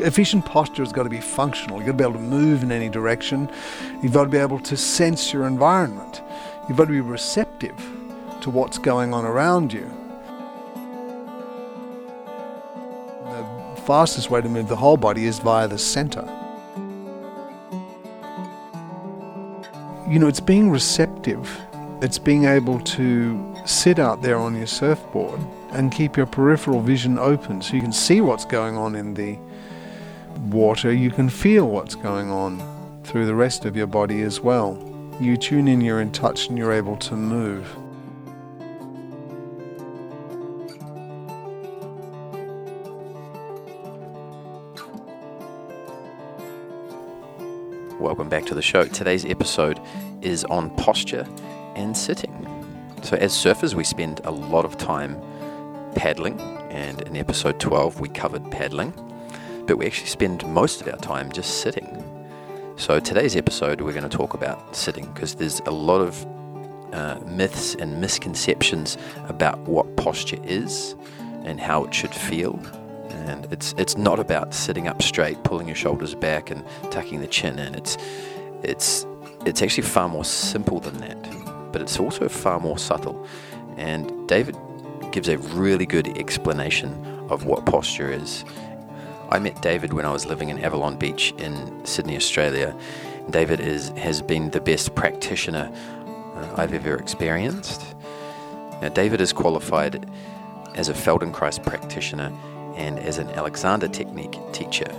efficient posture has got to be functional. You've got to be able to move in any direction. You've got to be able to sense your environment. You've got to be receptive to what's going on around you. The fastest way to move the whole body is via the center. You know, it's being receptive. It's being able to sit out there on your surfboard and keep your peripheral vision open so you can see what's going on in the water, you can feel what's going on through the rest of your body as well. You tune in, you're in touch, and you're able to move. Welcome back to the show. Today's episode is on posture and sitting. So, as surfers, we spend a lot of time paddling, and in episode 12, we covered paddling, but we actually spend most of our time just sitting. So, today's episode, we're going to talk about sitting because there's a lot of uh, myths and misconceptions about what posture is and how it should feel. And it's it's not about sitting up straight, pulling your shoulders back, and tucking the chin in. It's it's it's actually far more simple than that, but it's also far more subtle. And David gives a really good explanation of what posture is. I met David when I was living in Avalon Beach in Sydney, Australia. David is has been the best practitioner uh, I've ever experienced. Now, David is qualified as a Feldenkrais practitioner and as an Alexander Technique teacher.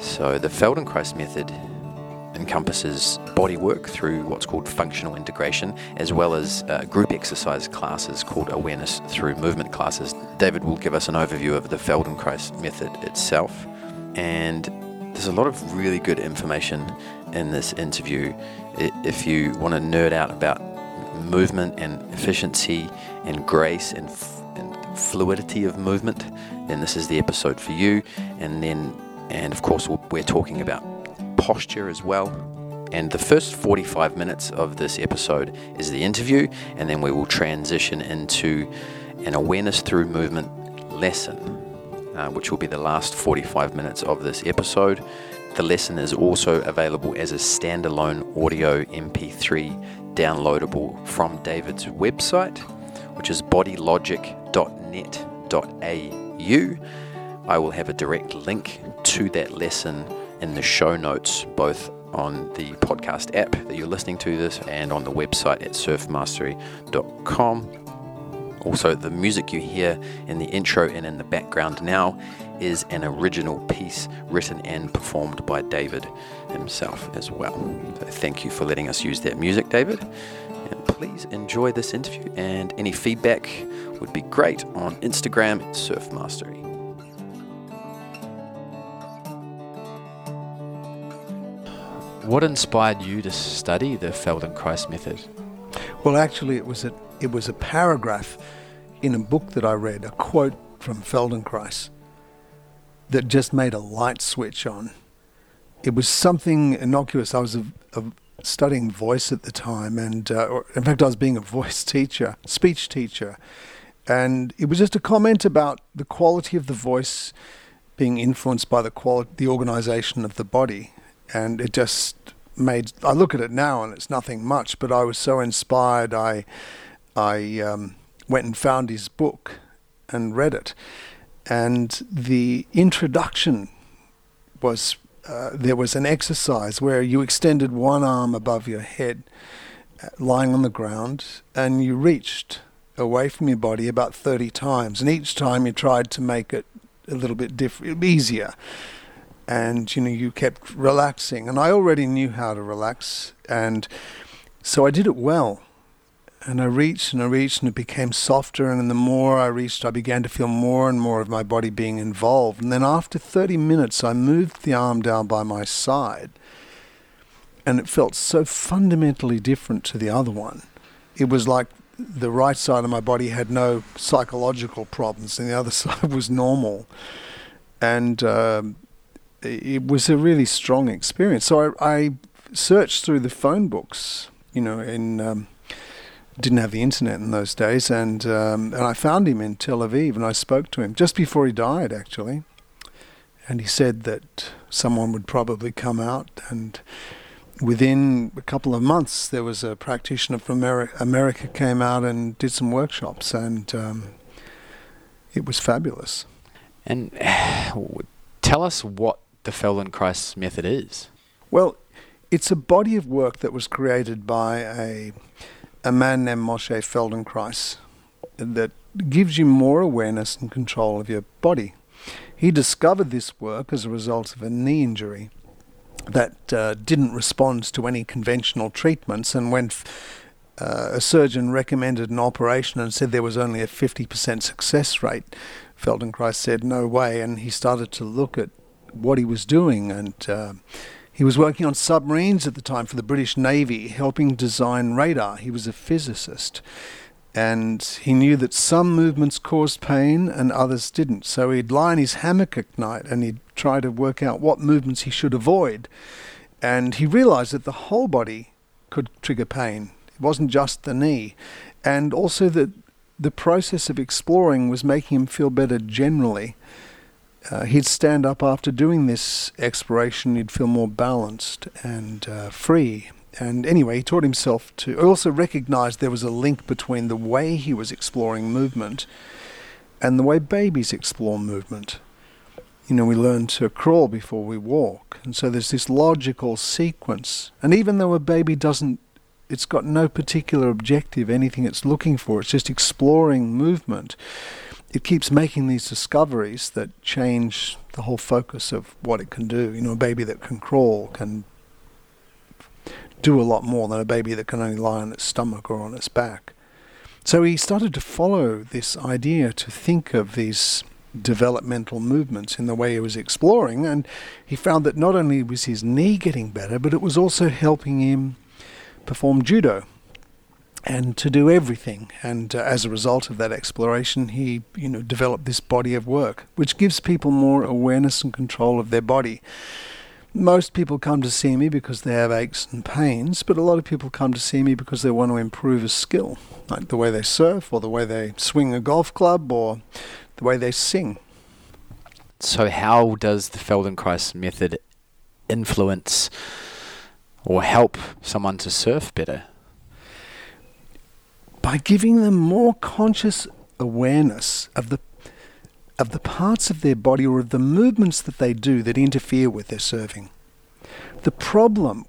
So, the Feldenkrais method encompasses body work through what's called functional integration, as well as uh, group exercise classes called awareness through movement classes. David will give us an overview of the Feldenkrais method itself, and there's a lot of really good information in this interview. If you want to nerd out about movement and efficiency and grace and, f- and fluidity of movement, then this is the episode for you. And then, and of course, we're talking about posture as well. And the first 45 minutes of this episode is the interview, and then we will transition into an awareness through movement lesson, uh, which will be the last 45 minutes of this episode. The lesson is also available as a standalone audio MP3 downloadable from David's website, which is bodylogic.net.au. I will have a direct link to that lesson in the show notes, both on the podcast app that you're listening to this and on the website at surfmastery.com. Also, the music you hear in the intro and in the background now is an original piece written and performed by David himself as well. So, thank you for letting us use that music, David. And please enjoy this interview, and any feedback would be great on Instagram Surf Mastery. What inspired you to study the Feldenkrais method? Well, actually, it was a it was a paragraph in a book that I read, a quote from Feldenkrais, that just made a light switch on. It was something innocuous. I was a, a studying voice at the time, and uh, in fact, I was being a voice teacher, speech teacher, and it was just a comment about the quality of the voice being influenced by the quality, the organization of the body, and it just made. I look at it now, and it's nothing much, but I was so inspired. I, I um, went and found his book and read it, and the introduction was. Uh, there was an exercise where you extended one arm above your head, uh, lying on the ground, and you reached away from your body about 30 times. And each time you tried to make it a little bit different, easier and you know you kept relaxing. And i already knew how to relax and so i did it well. And i reached and i reached and it became softer. And the more i reached i began to feel more and more of my body being involved. And then after 30 minutes i moved the arm down by my side. And it felt so fundamentally different to the other one. It was like the right side of my body had no psychological problems and the other side was normal. And um, it was a really strong experience. So I, I searched through the phone books, you know, in um, didn't have the internet in those days, and um, and I found him in Tel Aviv, and I spoke to him just before he died, actually. And he said that someone would probably come out, and within a couple of months, there was a practitioner from America, America came out and did some workshops, and um, it was fabulous. And tell us what the Feldenkrais method is. Well, it's a body of work that was created by a a man named Moshe Feldenkrais that gives you more awareness and control of your body. He discovered this work as a result of a knee injury that uh, didn't respond to any conventional treatments, and when f- uh, a surgeon recommended an operation and said there was only a 50% success rate, Feldenkrais said no way, and he started to look at what he was doing and. Uh, he was working on submarines at the time for the British Navy, helping design radar. He was a physicist and he knew that some movements caused pain and others didn't. So he'd lie in his hammock at night and he'd try to work out what movements he should avoid. And he realized that the whole body could trigger pain. It wasn't just the knee. And also that the process of exploring was making him feel better generally. Uh, he'd stand up after doing this exploration, he'd feel more balanced and uh, free and anyway, he taught himself to. I also recognized there was a link between the way he was exploring movement and the way babies explore movement. You know, we learn to crawl before we walk. And so there's this logical sequence. And even though a baby doesn't, it's got no particular objective, anything it's looking for, it's just exploring movement, it keeps making these discoveries that change the whole focus of what it can do. You know, a baby that can crawl can do a lot more than a baby that can only lie on its stomach or on its back. So he started to follow this idea to think of these developmental movements in the way he was exploring, and he found that not only was his knee getting better, but it was also helping him perform judo and to do everything. And uh, as a result of that exploration, he you know developed this body of work, which gives people more awareness and control of their body most people come to see me because they have aches and pains, but a lot of people come to see me because they want to improve a skill, like the way they surf, or the way they swing a golf club, or the way they sing. So, how does the Feldenkrais method influence or help someone to surf better? By giving them more conscious awareness of the of the parts of their body or of the movements that they do that interfere with their serving. The problem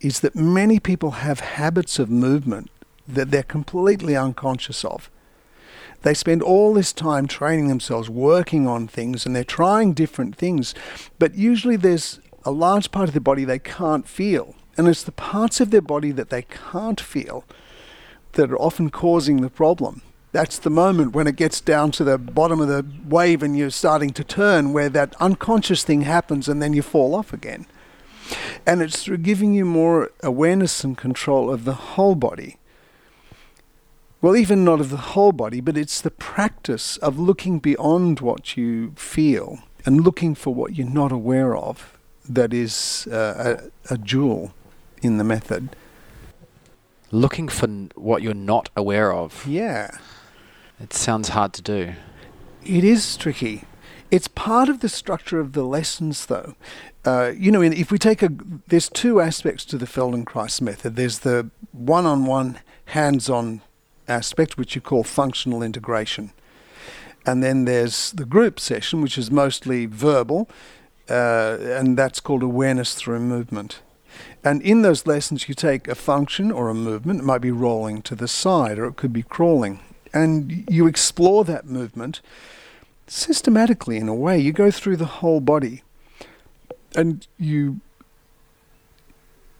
is that many people have habits of movement that they're completely unconscious of. They spend all this time training themselves, working on things, and they're trying different things, but usually there's a large part of their body they can't feel. And it's the parts of their body that they can't feel that are often causing the problem that's the moment when it gets down to the bottom of the wave and you're starting to turn where that unconscious thing happens and then you fall off again. And it's through giving you more awareness and control of the whole body. Well, even not of the whole body, but it's the practice of looking beyond what you feel and looking for what you're not aware of that is uh, a, a jewel in the method. Looking for what you're not aware of. Yeah. It sounds hard to do. It is tricky. It's part of the structure of the lessons, though. Uh, you know, if we take a, there's two aspects to the Feldenkrais method. There's the one-on-one, hands-on aspect, which you call functional integration, and then there's the group session, which is mostly verbal, uh, and that's called awareness through movement. And in those lessons, you take a function or a movement. It might be rolling to the side, or it could be crawling and you explore that movement systematically in a way. You go through the whole body and you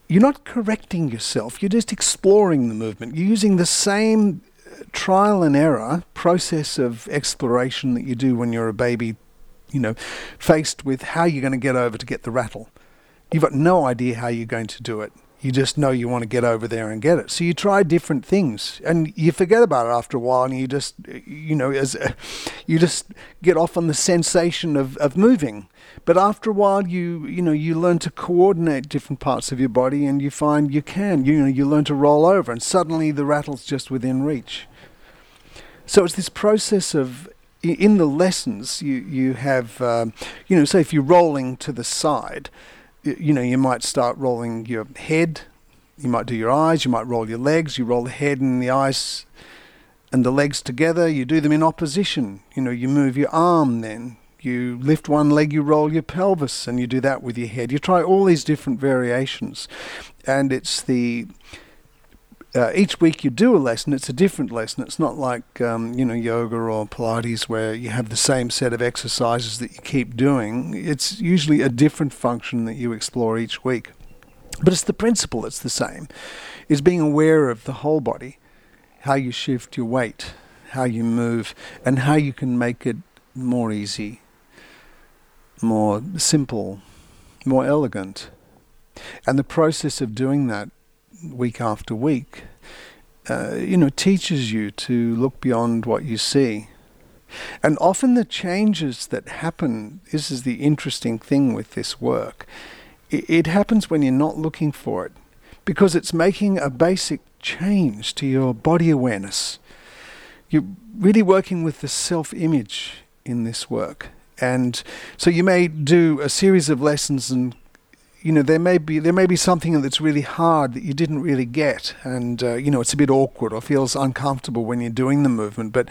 you're not correcting yourself, you're just exploring the movement. You're using the same uh, trial and error process of exploration that you do when you're a baby, you know, faced with how you're going to get over to get the rattle. You've got no idea how you're going to do it you just know you want to get over there and get it. So you try different things, and you forget about it after a while, and you just, you know, as you just get off on the sensation of, of moving. But after a while, you you know you learn to coordinate different parts of your body, and you find you can. You know, you learn to roll over, and suddenly the rattle's just within reach. So it's this process of in the lessons, you you have, um, you know, say if you're rolling to the side, you, know, you might start rolling your head, you might do your eyes, you might roll your legs, you roll the head and the eyes and the legs together, you do them in opposition. You know, you move your arm then, you lift one leg, you roll your pelvis, and you do that with your head. You try all these different variations, and it's the uh, each week you do a lesson, it's a different lesson. It's not like um, you know yoga or Pilates where you have the same set of exercises that you keep doing. It's usually a different function that you explore each week, but it's the principle that's the same. Is being aware of the whole body, how you shift your weight, how you move, and how you can make it more easy, more simple, more elegant. And the process of doing that week after week, uh, you know, teaches you to look beyond what you see. And often the changes that happen, this is the interesting thing with this work, it, it happens when you're not looking for it because it's making a basic change to your body awareness. You're really working with the self image in this work. And so you may do a series of lessons and you know there may be there may be something that's really hard that you didn't really get and uh, you know it's a bit awkward or feels uncomfortable when you're doing the movement but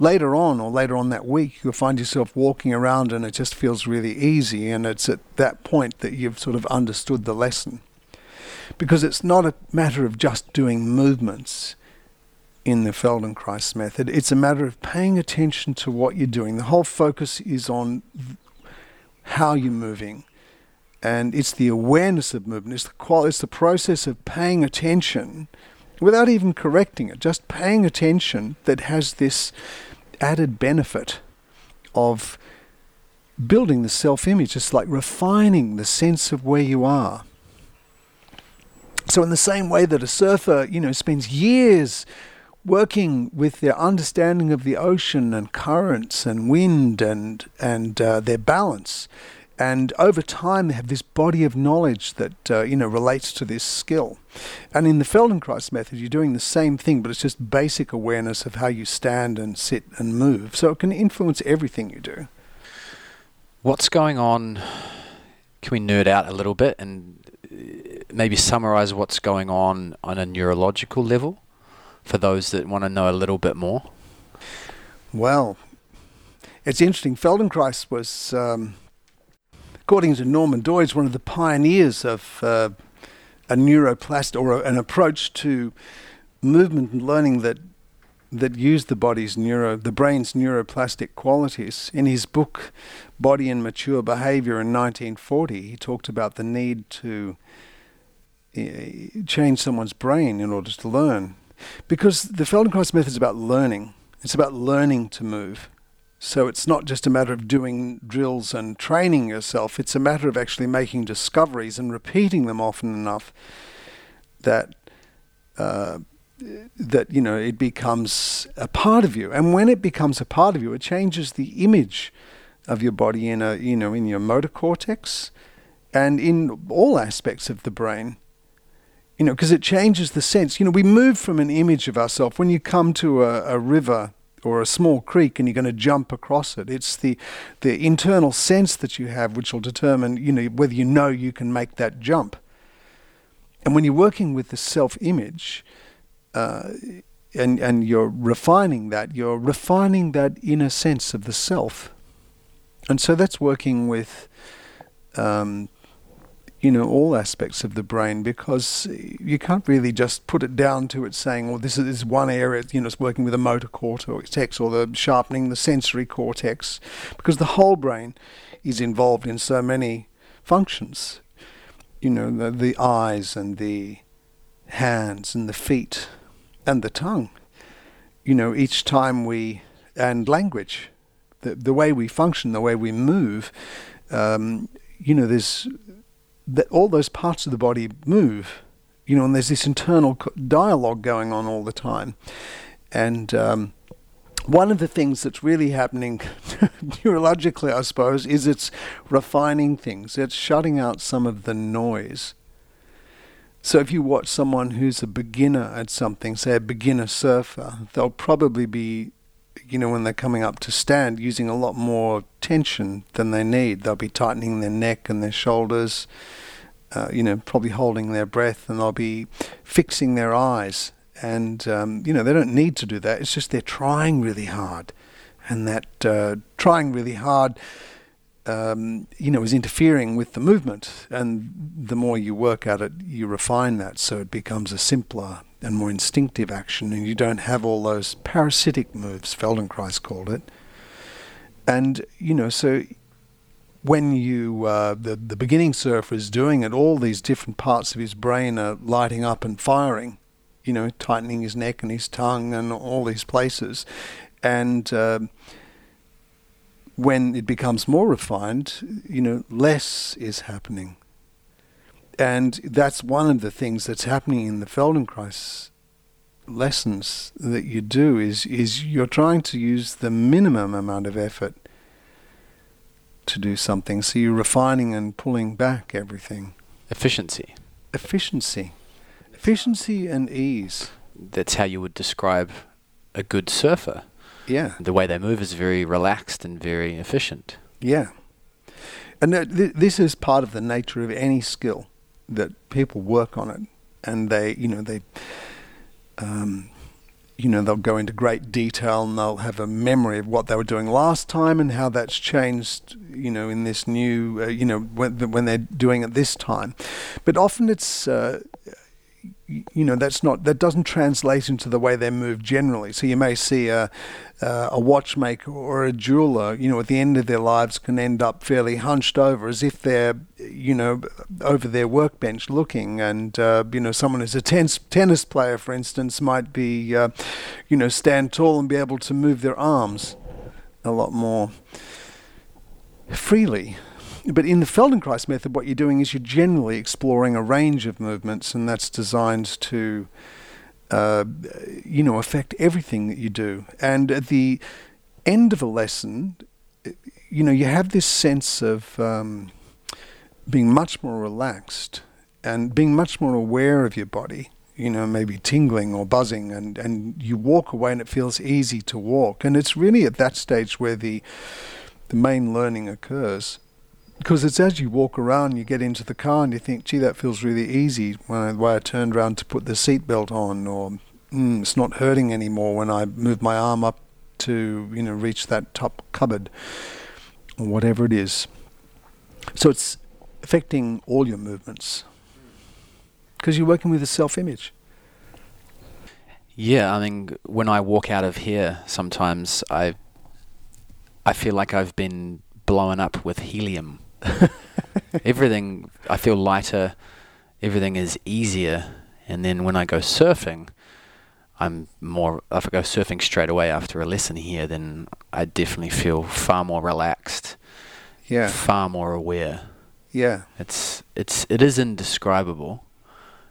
later on or later on that week you'll find yourself walking around and it just feels really easy and it's at that point that you've sort of understood the lesson because it's not a matter of just doing movements in the Feldenkrais method. It's a matter of paying attention to what you're doing. The whole focus is on how you're moving. And it's the awareness of movement. It's the, qual- it's the process of paying attention without even correcting it, just paying attention that has this added benefit of building the self image. It's like refining the sense of where you are. So, in the same way that a surfer, you know, spends years working with their understanding of the ocean and currents and wind and and uh, their balance, and over time they have this body of knowledge that uh, you know relates to this skill. And in the Feldenkrais method, you're doing the same thing, but it's just basic awareness of how you stand and sit and move. So it can influence everything you do. What's going on? Can we nerd out a little bit and maybe summarize what's going on on a neurological level for those that want to know a little bit more? Well, it's interesting. Feldenkrais was, um, according to Norman Doidge, one of the pioneers of uh, a neuroplastic or a, an approach to movement and learning that that used the body's neuro, the brain's neuroplastic qualities. In his book, Body and Mature Behavior in 1940, he talked about the need to change someone's brain in order to learn. Because the Feldenkrais method is about learning. It's about learning to move. So it's not just a matter of doing drills and training yourself. It's a matter of actually making discoveries and repeating them often enough that uh, that you know it becomes a part of you. And when it becomes a part of you, it changes the image of your body in a you know in your motor cortex and in all aspects of the brain you know, because it changes the sense. You know, we move from an image of ourselves. When you come to a, a river or a small creek and you're going to jump across it, it's the the internal sense that you have which will determine, you know, whether you know you can make that jump. And when you're working with the self-image, uh, and and you're refining that, you're refining that inner sense of the self. And so that's working with um, you know, all aspects of the brain because you can't really just put it down to it saying, well, this is one area, you know, it's working with the motor cortex or the sharpening the sensory cortex because the whole brain is involved in so many functions. You know, the, the eyes and the hands and the feet and the tongue. You know, each time we, and language, the, the way we function, the way we move, um, you know, there's that all those parts of the body move, you know, and there's this internal dialogue going on all the time. And um, one of the things that's really happening neurologically, I suppose, is it's refining things. It's shutting out some of the noise. So if you watch someone who's a beginner at something, say a beginner surfer, they'll probably be you know, when they're coming up to stand, using a lot more tension than they need. They'll be tightening their neck and their shoulders, uh, you know, probably holding their breath, and they'll be fixing their eyes. And, um, you know, they don't need to do that. It's just they're trying really hard. And that uh, trying really hard, um, you know, is interfering with the movement. And the more you work at it, you refine that so it becomes a simpler and more instinctive action, and you don't have all those parasitic moves, Feldenkrais called it. And, you know, so when you, uh, the, the beginning surfer is doing it, all these different parts of his brain are lighting up and firing, you know, tightening his neck and his tongue and all these places. And uh, when it becomes more refined, you know, less is happening and that's one of the things that's happening in the Feldenkrais lessons that you do is is you're trying to use the minimum amount of effort to do something. So you're refining and pulling back everything. Efficiency. Efficiency. Efficiency and ease. That's how you would describe a good surfer. Yeah. The way they move is very relaxed and very efficient. Yeah. And th- this is part of the nature of any skill that people work on it, and they, you know, they, um, you know, they'll go into great detail and they'll have a memory of what they were doing last time and how that's changed, you know, in this new, uh, you know, when when they're doing it this time. But often it's. Uh, you know that's not that doesn't translate into the way they move generally. So you may see a uh, a watchmaker or a jeweler, you know, at the end of their lives can end up fairly hunched over, as if they're, you know, over their workbench looking. And uh, you know, someone who's a tennis tennis player, for instance, might be, uh, you know, stand tall and be able to move their arms a lot more freely. But in the Feldenkrais method, what you're doing is you're generally exploring a range of movements, and that's designed to, uh, you know, affect everything that you do. And at the end of a lesson, you know, you have this sense of um, being much more relaxed and being much more aware of your body. You know, maybe tingling or buzzing, and, and you walk away, and it feels easy to walk. And it's really at that stage where the the main learning occurs because it's as you walk around, you get into the car and you think, gee, that feels really easy when I, the way I turned around to put the seatbelt on, or mm, it's not hurting anymore when I move my arm up to, you know, reach that top cupboard, or whatever it is. So it's affecting all your movements because you're working with a self-image. Yeah, I mean, when I walk out of here, sometimes I, I feel like I've been blown up with helium everything I feel lighter, everything is easier, and then when I go surfing, I'm more. If I go surfing straight away after a lesson here, then I definitely feel far more relaxed. Yeah. Far more aware. Yeah. It's it's it is indescribable,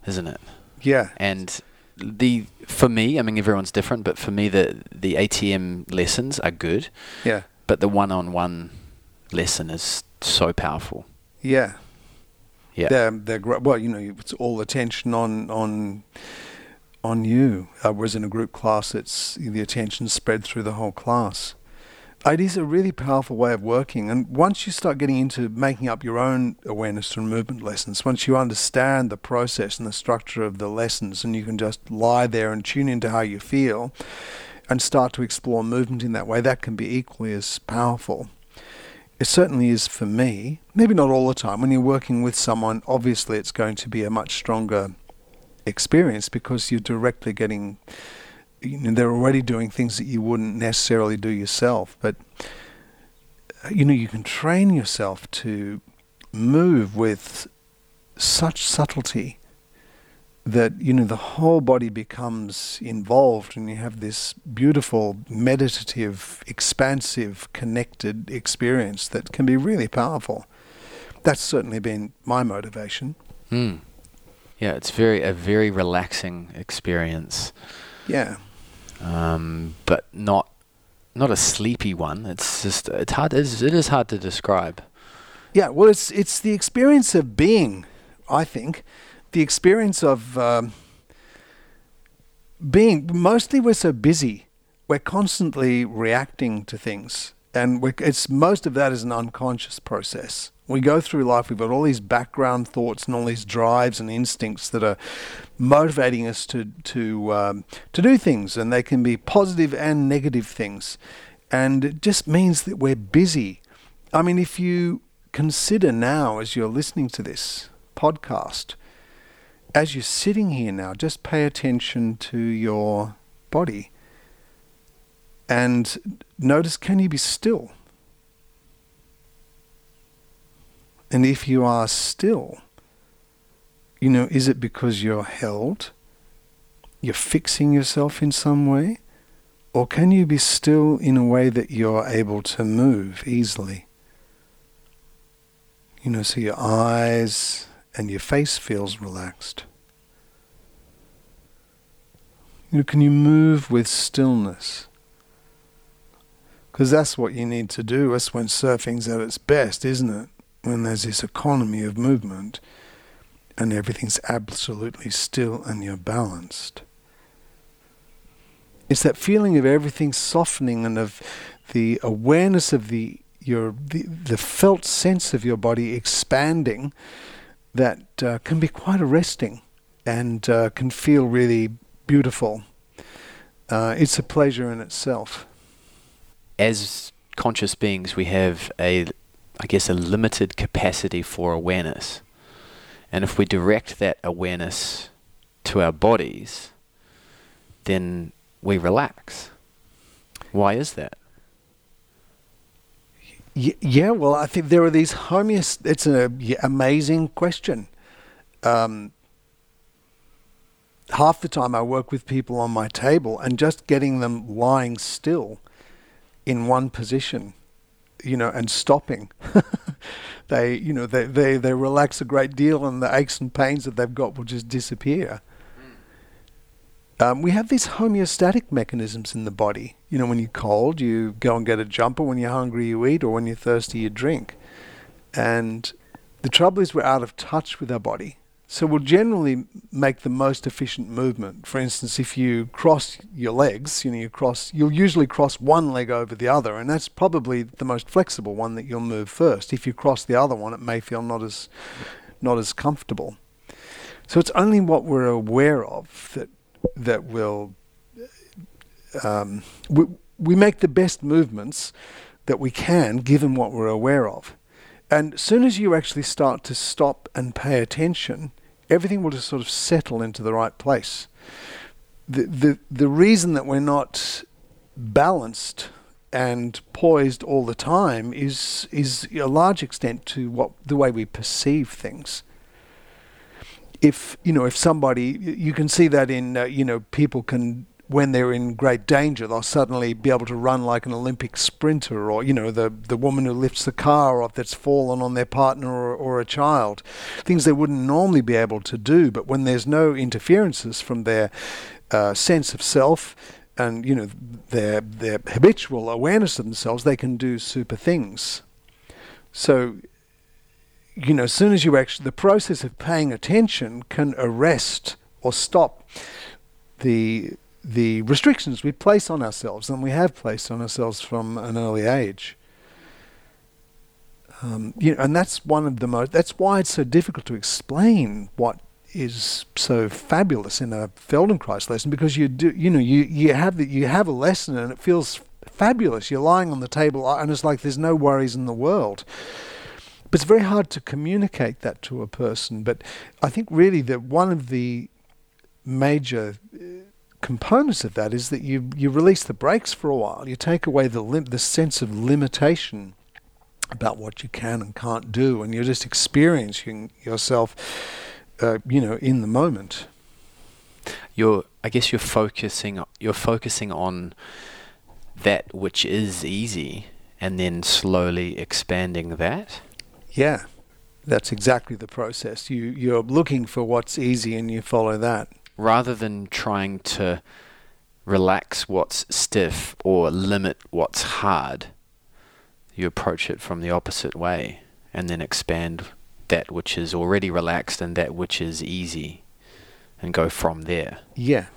isn't it? Yeah. And the for me, I mean everyone's different, but for me the the ATM lessons are good. Yeah. But the one-on-one lesson is so powerful. Yeah. Yeah. They're, they're well, you know, it's all attention on on on you. Uh, whereas in a group class, it's the attention spread through the whole class. It is a really powerful way of working, and once you start getting into making up your own awareness and movement lessons, once you understand the process and the structure of the lessons, and you can just lie there and tune into how you feel, and start to explore movement in that way, that can be equally as powerful it certainly is for me. Maybe not all the time. When you're working with someone, obviously it's going to be a much stronger experience because you're directly getting. You know, they're already doing things that you wouldn't necessarily do yourself. But uh, you know, you can train yourself to move with such subtlety that you know the whole body becomes involved and you have this beautiful meditative expansive connected experience that can be really powerful. That's certainly been my motivation. Mm. yeah it's very a very relaxing experience. Yeah. Um, but not not a sleepy one. It's just it's hard it is, it is hard to describe. Yeah well it's it's the experience of being i think the experience of um, being mostly we're so busy we're constantly reacting to things, and it's most of that is an unconscious process. We go through life, we've got all these background thoughts and all these drives and instincts that are motivating us to to um, to do things, and they can be positive and negative things, and it just means that we're busy. I mean, if you consider now as you're listening to this podcast, as you're sitting here now, just pay attention to your body and notice can you be still? And if you are still, you know, is it because you're held? You're fixing yourself in some way? Or can you be still in a way that you're able to move easily? You know, so your eyes and your face feels relaxed. You know, can you move with stillness? Because that's what you need to do. That's when surfing's at its best, isn't it? when there's this economy of movement and everything's absolutely still and you're balanced. It's that feeling of everything softening and of the awareness of the your the, the felt sense of your body expanding that uh, can be quite arresting and uh, can feel really beautiful. Uh, it's a pleasure in itself. As conscious beings, we have a I guess, a limited capacity for awareness. And if we direct that awareness to our bodies, then we relax. Why is that? Yeah, well, I think there are these homeost. It's an amazing question. Um, half the time I work with people on my table and just getting them lying still in one position you know, and stopping. they, you know, they, they, they relax a great deal and the aches and pains that they've got will just disappear. Um, we have these homeostatic mechanisms in the body. You know, when you're cold, you go and get a jumper. When you're hungry, you eat. Or when you're thirsty, you drink. And the trouble is we're out of touch with our body. So we'll generally make the most efficient movement. For instance, if you cross your legs, you know, you cross, you'll usually cross one leg over the other, and that's probably the most flexible one that you'll move first. If you cross the other one, it may feel not as, not as comfortable. So it's only what we're aware of that that will. Um, we, we make the best movements that we can given what we're aware of. And as soon as you actually start to stop and pay attention, everything will just sort of settle into the right place. The, the, the reason that we're not balanced and poised all the time is, is a large extent to what, the way we perceive things. If, you know, if somebody, you can see that in, uh, you know, people can when they're in great danger, they'll suddenly be able to run like an Olympic sprinter, or you know, the the woman who lifts the car off that's fallen on their partner or, or a child, things they wouldn't normally be able to do. But when there's no interferences from their uh, sense of self and you know their their habitual awareness of themselves, they can do super things. So you know, as soon as you actually, the process of paying attention can arrest or stop the the restrictions we place on ourselves and we have placed on ourselves from an early age. Um, you know, and that's one of the most. That's why it's so difficult to explain what is so fabulous in a Feldenkrais lesson because you do, you know, you you have the, you have a lesson and it feels fabulous. You're lying on the table uh, and it's like there's no worries in the world. But it's very hard to communicate that to a person. But I think really that one of the major uh, components of that is that you you release the brakes for a while. You take away the lim- the sense of limitation about what you can and can't do, and you're just experiencing yourself, uh, you know, in the moment. You're, I guess, you're focusing. You're focusing on that which is easy, and then slowly expanding that. Yeah, that's exactly the process. You you're looking for what's easy, and you follow that rather than trying to relax what's stiff or limit what's hard, you approach it from the opposite way and then expand that which is already relaxed and that which is easy and go from there. Yeah.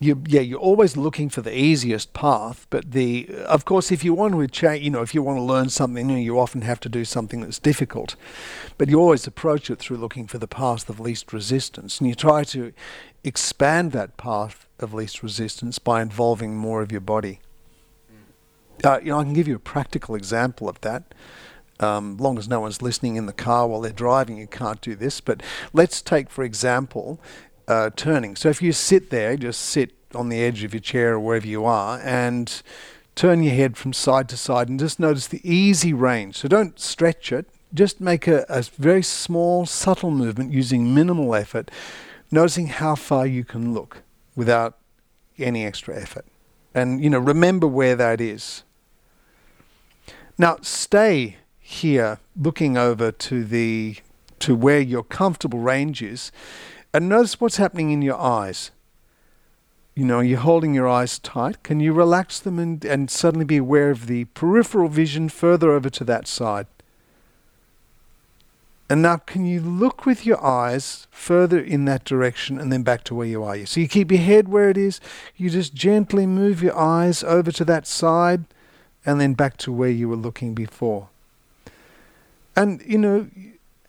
You, yeah, you're always looking for the easiest path. But the, of course, if you want to change, you know, if you want to learn something new, you often have to do something that's difficult. But you always approach it through looking for the path of least resistance, and you try to expand that path of least resistance by involving more of your body. Uh, you know, I can give you a practical example of that. Um, long as no one's listening in the car while they're driving, you can't do this. But let's take, for example, uh, turning. So if you sit there, just sit on the edge of your chair or wherever you are, and turn your head from side to side, and just notice the easy range. So don't stretch it. Just make a, a very small, subtle movement using minimal effort, noticing how far you can look without any extra effort. And you know, remember where that is. Now stay here looking over to the to where your comfortable range is and notice what's happening in your eyes. You know, you're holding your eyes tight. Can you relax them and, and suddenly be aware of the peripheral vision further over to that side? And now, can you look with your eyes further in that direction and then back to where you are? So you keep your head where it is. You just gently move your eyes over to that side and then back to where you were looking before. And, you know,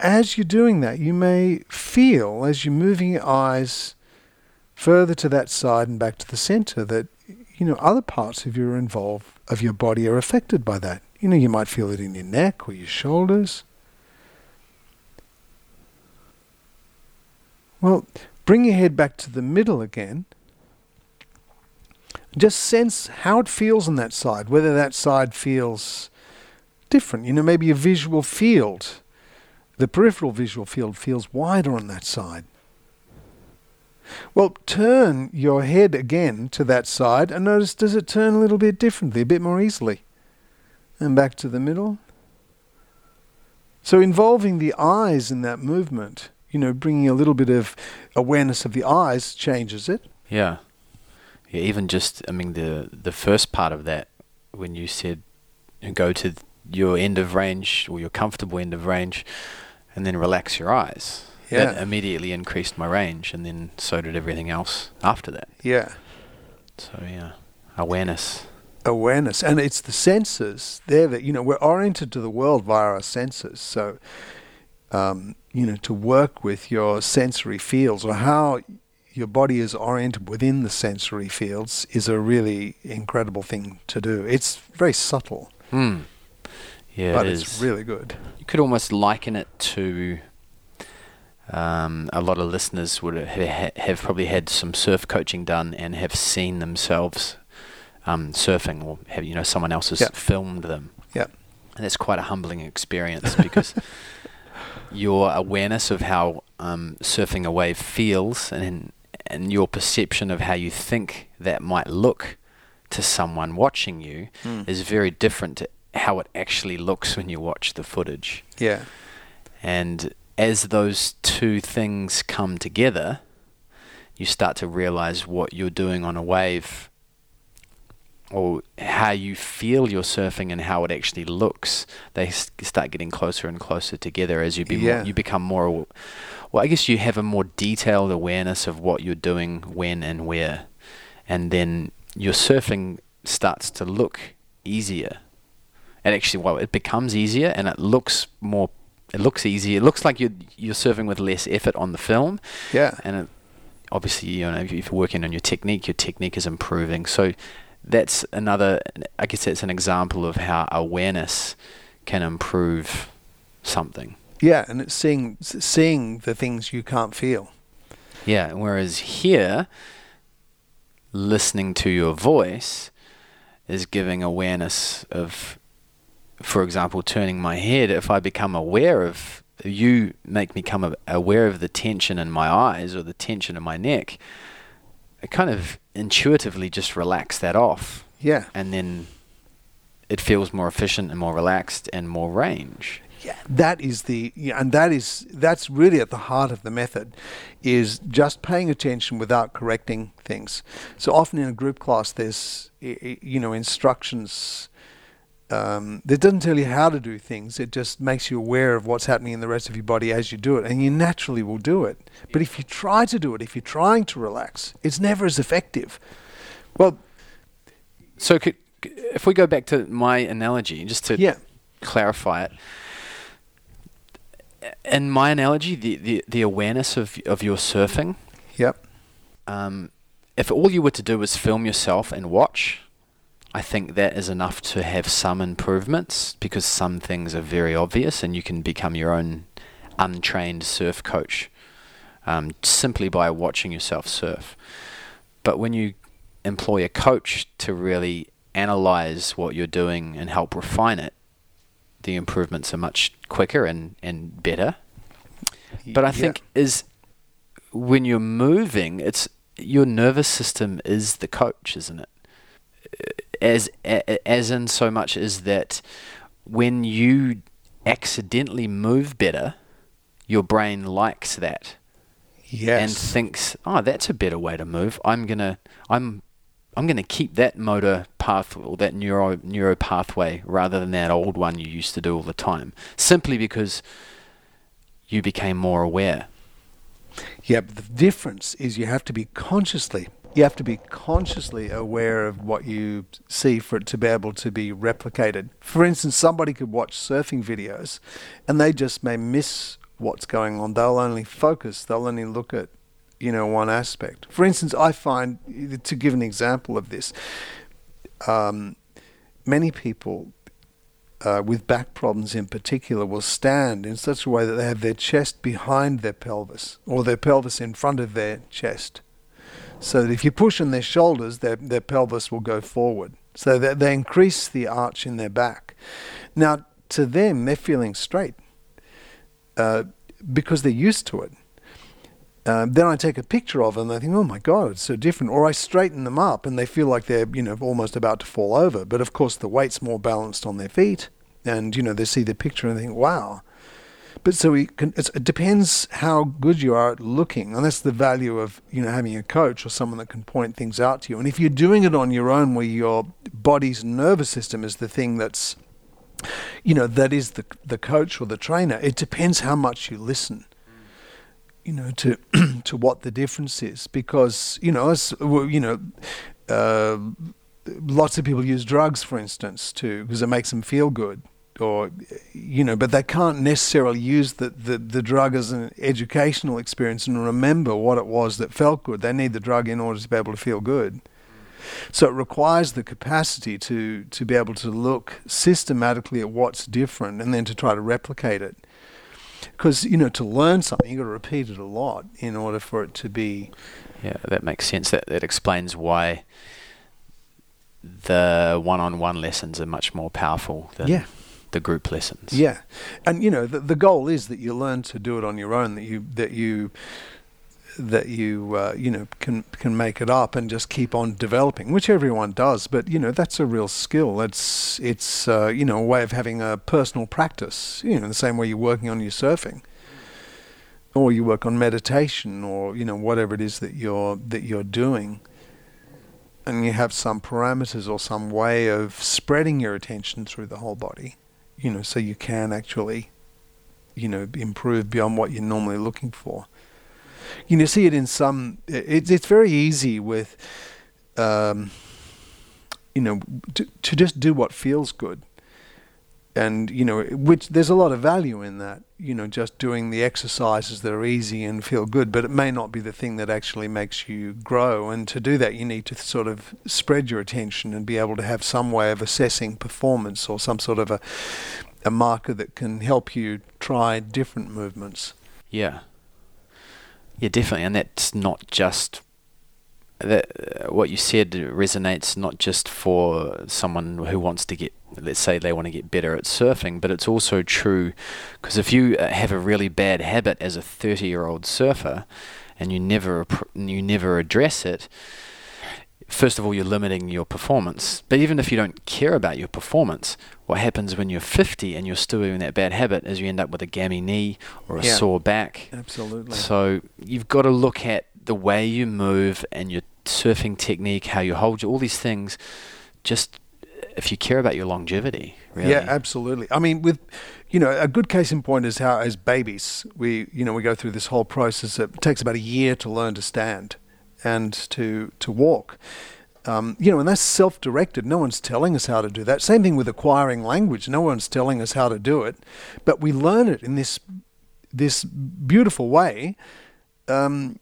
as you're doing that, you may feel as you're moving your eyes further to that side and back to the center that you know other parts of your involved of your body are affected by that. You know, you might feel it in your neck or your shoulders. Well, bring your head back to the middle again. Just sense how it feels on that side, whether that side feels different. You know, maybe a visual field the peripheral visual field feels wider on that side. Well, turn your head again to that side and notice does it turn a little bit differently, a bit more easily? And back to the middle. So, involving the eyes in that movement, you know, bringing a little bit of awareness of the eyes changes it. Yeah. Yeah, even just, I mean, the, the first part of that, when you said go to your end of range or your comfortable end of range, and then relax your eyes. Yeah. That immediately increased my range, and then so did everything else after that. Yeah. So yeah, awareness. Awareness, and it's the senses there that you know we're oriented to the world via our senses. So, um, you know, to work with your sensory fields or how your body is oriented within the sensory fields is a really incredible thing to do. It's very subtle. Hmm. Yeah, but it it's is. really good. You could almost liken it to um, a lot of listeners would have, have probably had some surf coaching done and have seen themselves um, surfing or have you know someone else has yep. filmed them. Yeah, and that's quite a humbling experience because your awareness of how um, surfing a wave feels and and your perception of how you think that might look to someone watching you mm. is very different to how it actually looks when you watch the footage. Yeah. And as those two things come together, you start to realize what you're doing on a wave or how you feel you're surfing and how it actually looks. They start getting closer and closer together as you be yeah. more, you become more well I guess you have a more detailed awareness of what you're doing when and where and then your surfing starts to look easier it actually well it becomes easier and it looks more it looks easier. It looks like you're you're surfing with less effort on the film. Yeah. And it, obviously, you know, if you're working on your technique, your technique is improving. So that's another. I guess that's an example of how awareness can improve something. Yeah, and it's seeing seeing the things you can't feel. Yeah. Whereas here, listening to your voice is giving awareness of for example, turning my head, if I become aware of you make me come aware of the tension in my eyes or the tension in my neck, I kind of intuitively just relax that off. Yeah. And then it feels more efficient and more relaxed and more range. Yeah, that is the yeah, and that is that's really at the heart of the method, is just paying attention without correcting things. So often in a group class, there's you know instructions um, it doesn't tell you how to do things. It just makes you aware of what's happening in the rest of your body as you do it, and you naturally will do it. But if you try to do it, if you're trying to relax, it's never as effective. Well, So, could, if we go back to my analogy, just to yeah, clarify it, in my analogy, the, the, the awareness of, of your surfing, yep, um, if all you were to do was film yourself and watch, I think that is enough to have some improvements because some things are very obvious and you can become your own untrained surf coach um, simply by watching yourself surf. But when you employ a coach to really analyze what you're doing and help refine it, the improvements are much quicker and, and better. But I Yeah. think is when you're moving, it's your nervous system is the coach, isn't it? As as in so much is that when you accidentally move better, your brain likes that yes, and thinks, "Oh, that's a better way to move. I'm gonna, I'm, I'm gonna keep that motor path or that neuro neuro pathway rather than that old one you used to do all the time, simply because you became more aware." Yeah, but the difference is you have to be consciously you have to be consciously aware of what you see for it to be able to be replicated. For instance, somebody could watch surfing videos and they just may miss what's going on. They'll only focus, they'll only look at, you know, one aspect. For instance, I find to give an example of this, um, many people uh, with back problems in particular will stand in such a way that they have their chest behind their pelvis or their pelvis in front of their chest. So that if you push on their shoulders, their, their pelvis will go forward. So that they increase the arch in their back. Now, to them, they're feeling straight uh, because they're used to it. Uh, then I take a picture of them and I think, oh my God, it's so different. Or I straighten them up and they feel like they're, you know, almost about to fall over. But of course, the weight's more balanced on their feet. And, you know, they see the picture and they think, wow. But so we can, it depends how good you are at looking. And that's the value of, you know, having a coach or someone that can point things out to you. And if you're doing it on your own where your body's nervous system is the thing that's, you know, that is the, the coach or the trainer, it depends how much you listen you know, to to what the difference is, because you know, as you know, uh, lots of people use drugs, for instance, too, because it makes them feel good, or you know, but they can't necessarily use the, the the drug as an educational experience and remember what it was that felt good. They need the drug in order to be able to feel good. So it requires the capacity to to be able to look systematically at what's different and then to try to replicate it because you know to learn something you've got to repeat it a lot in order for it to be Yeah, that makes sense. That that explains why the one-on-one lessons are much more powerful than yeah the group lessons. yeah. And you know the, the goal is that you learn to do it on your own that you that you that you uh, you know can can make it up and just keep on developing which everyone does. But you know that's a real skill. It's it's uh, you know a way of having a personal practice you know the same way you're working on your surfing or you work on meditation or you know whatever it is that you're that you're doing. And you have some parameters or some way of spreading your attention through the whole body you know so you can actually you know improve beyond what you're normally looking for. You know see it in some it's it's very easy with um you know to, to just do what feels good and you know which there's a lot of value in that you know just doing the exercises that are easy and feel good but it may not be the thing that actually makes you grow and to do that you need to sort of spread your attention and be able to have some way of assessing performance or some sort of a a marker that can help you try different movements Yeah. Yeah, definitely, and that's not just that. Uh, what you said resonates not just for someone who wants to get, let's say, they want to get better at surfing, but it's also true because if you uh, have a really bad habit as a thirty-year-old surfer, and you never you never address it. First of all, you're limiting your performance. But even if you don't care about your performance, what happens when you're 50 and you're still doing that bad habit is you end up with a gammy knee or a Yeah. sore back. absolutely So you've got to look at the way you move and your surfing technique, how you hold your, all these things. Just if you care about your longevity, really. Yeah, absolutely. I mean, with you know, a good case in point is how as babies we you know we go through this whole process. It takes about a year to learn to stand and to to walk. Um, you know, and that's self-directed. No one's telling us how to do that. Same thing with acquiring language. No one's telling us how to do it, but we learn it in this this beautiful way. Um,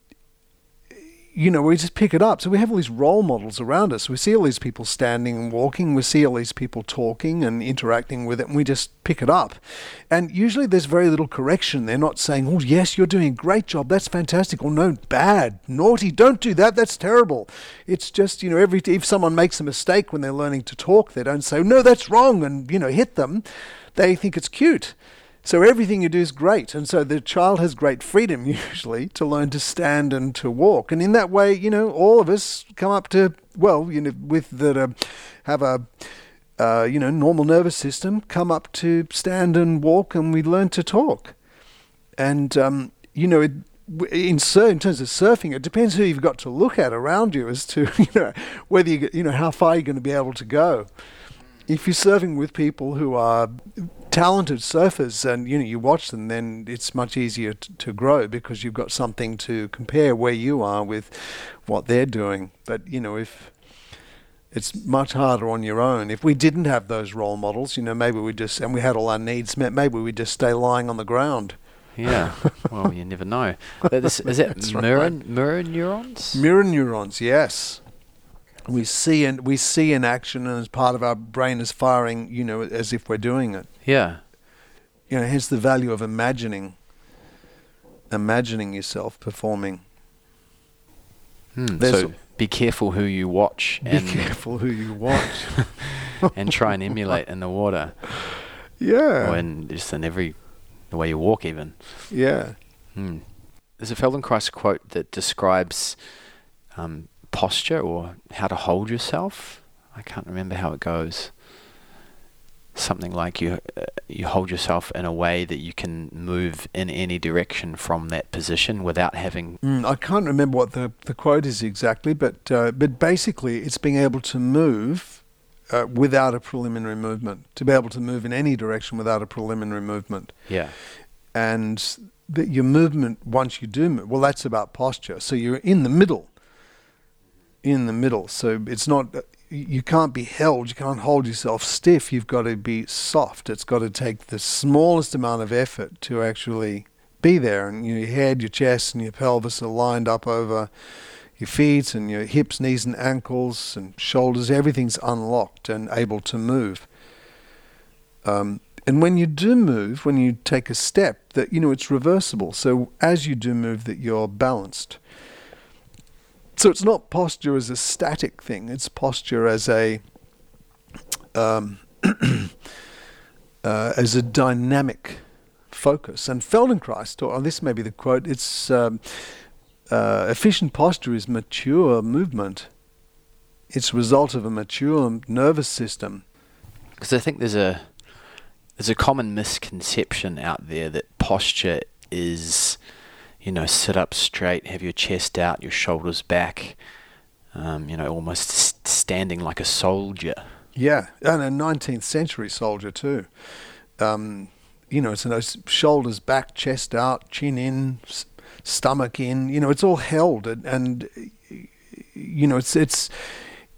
you know, we just pick it up. So we have all these role models around us. We see all these people standing and walking. We see all these people talking and interacting with it, and we just pick it up. And usually there's very little correction. They're not saying, oh, yes, you're doing a great job. That's fantastic. Or no, bad, naughty, don't do that. That's terrible. It's just, you know, every if someone makes a mistake when they're learning to talk, they don't say, no, that's wrong, and, you know, hit them. They think it's cute. So everything you do is great. And so the child has great freedom usually to learn to stand and to walk. And in that way, you know, all of us come up to, well, you know, with that uh, have a, uh, you know, normal nervous system, come up to stand and walk and we learn to talk. And, um, you know, it, in, in terms of surfing, it depends who you've got to look at around you as to, you know, whether you, you know, how far you're going to be able to go if you're surfing with people who are talented surfers and you know you watch them then it's much easier t- to grow because you've got something to compare where you are with what they're doing. But you know if it's much harder on your own. If we didn't have those role models you know maybe we just and we had all our needs met maybe we just stay lying on the ground. Yeah. Well you never know. This, is it mirror, right. mirror neurons? Mirror neurons yes we see and we see in action and as part of our brain is firing you know as if we're doing it. Yeah. You know hence the value of imagining imagining yourself performing. Hmm. so be careful who you watch be careful who you watch. and try and emulate in the water. Yeah. Or in just in every the way you walk even. Yeah. Hmm. there's a Feldenkrais quote that describes um, posture or how to hold yourself. I can't remember how it goes. Something like you uh, you hold yourself in a way that you can move in any direction from that position without having. Mm, I can't remember what the, the quote is exactly, but uh, but basically it's being able to move uh, without a preliminary movement, to be able to move in any direction without a preliminary movement. Yeah, and that your movement once you do move, well, that's about posture. So you're in the middle in the middle. So it's not you can't be held. You can't hold yourself stiff. You've got to be soft. It's got to take the smallest amount of effort to actually be there. And your head, your chest, and your pelvis are lined up over your feet and your hips, knees, and ankles and shoulders. Everything's unlocked and able to move. Um, and when you do move, when you take a step, that you know it's reversible. So as you do move, that you're balanced. So it's not posture as a static thing, it's posture as a um, uh, as a dynamic focus. And Feldenkrais taught, oh, this may be the quote, it's um, uh, efficient posture is mature movement. It's result of a mature nervous system. Because I think there's a there's a common misconception out there that posture is you know, sit up straight, have your chest out, your shoulders back, um, you know, almost st- standing like a soldier. Yeah, and a 19th century soldier too. Um, you know, it's those shoulders back, chest out, chin in, s- stomach in. You know, it's all held, and, and you know, it's it's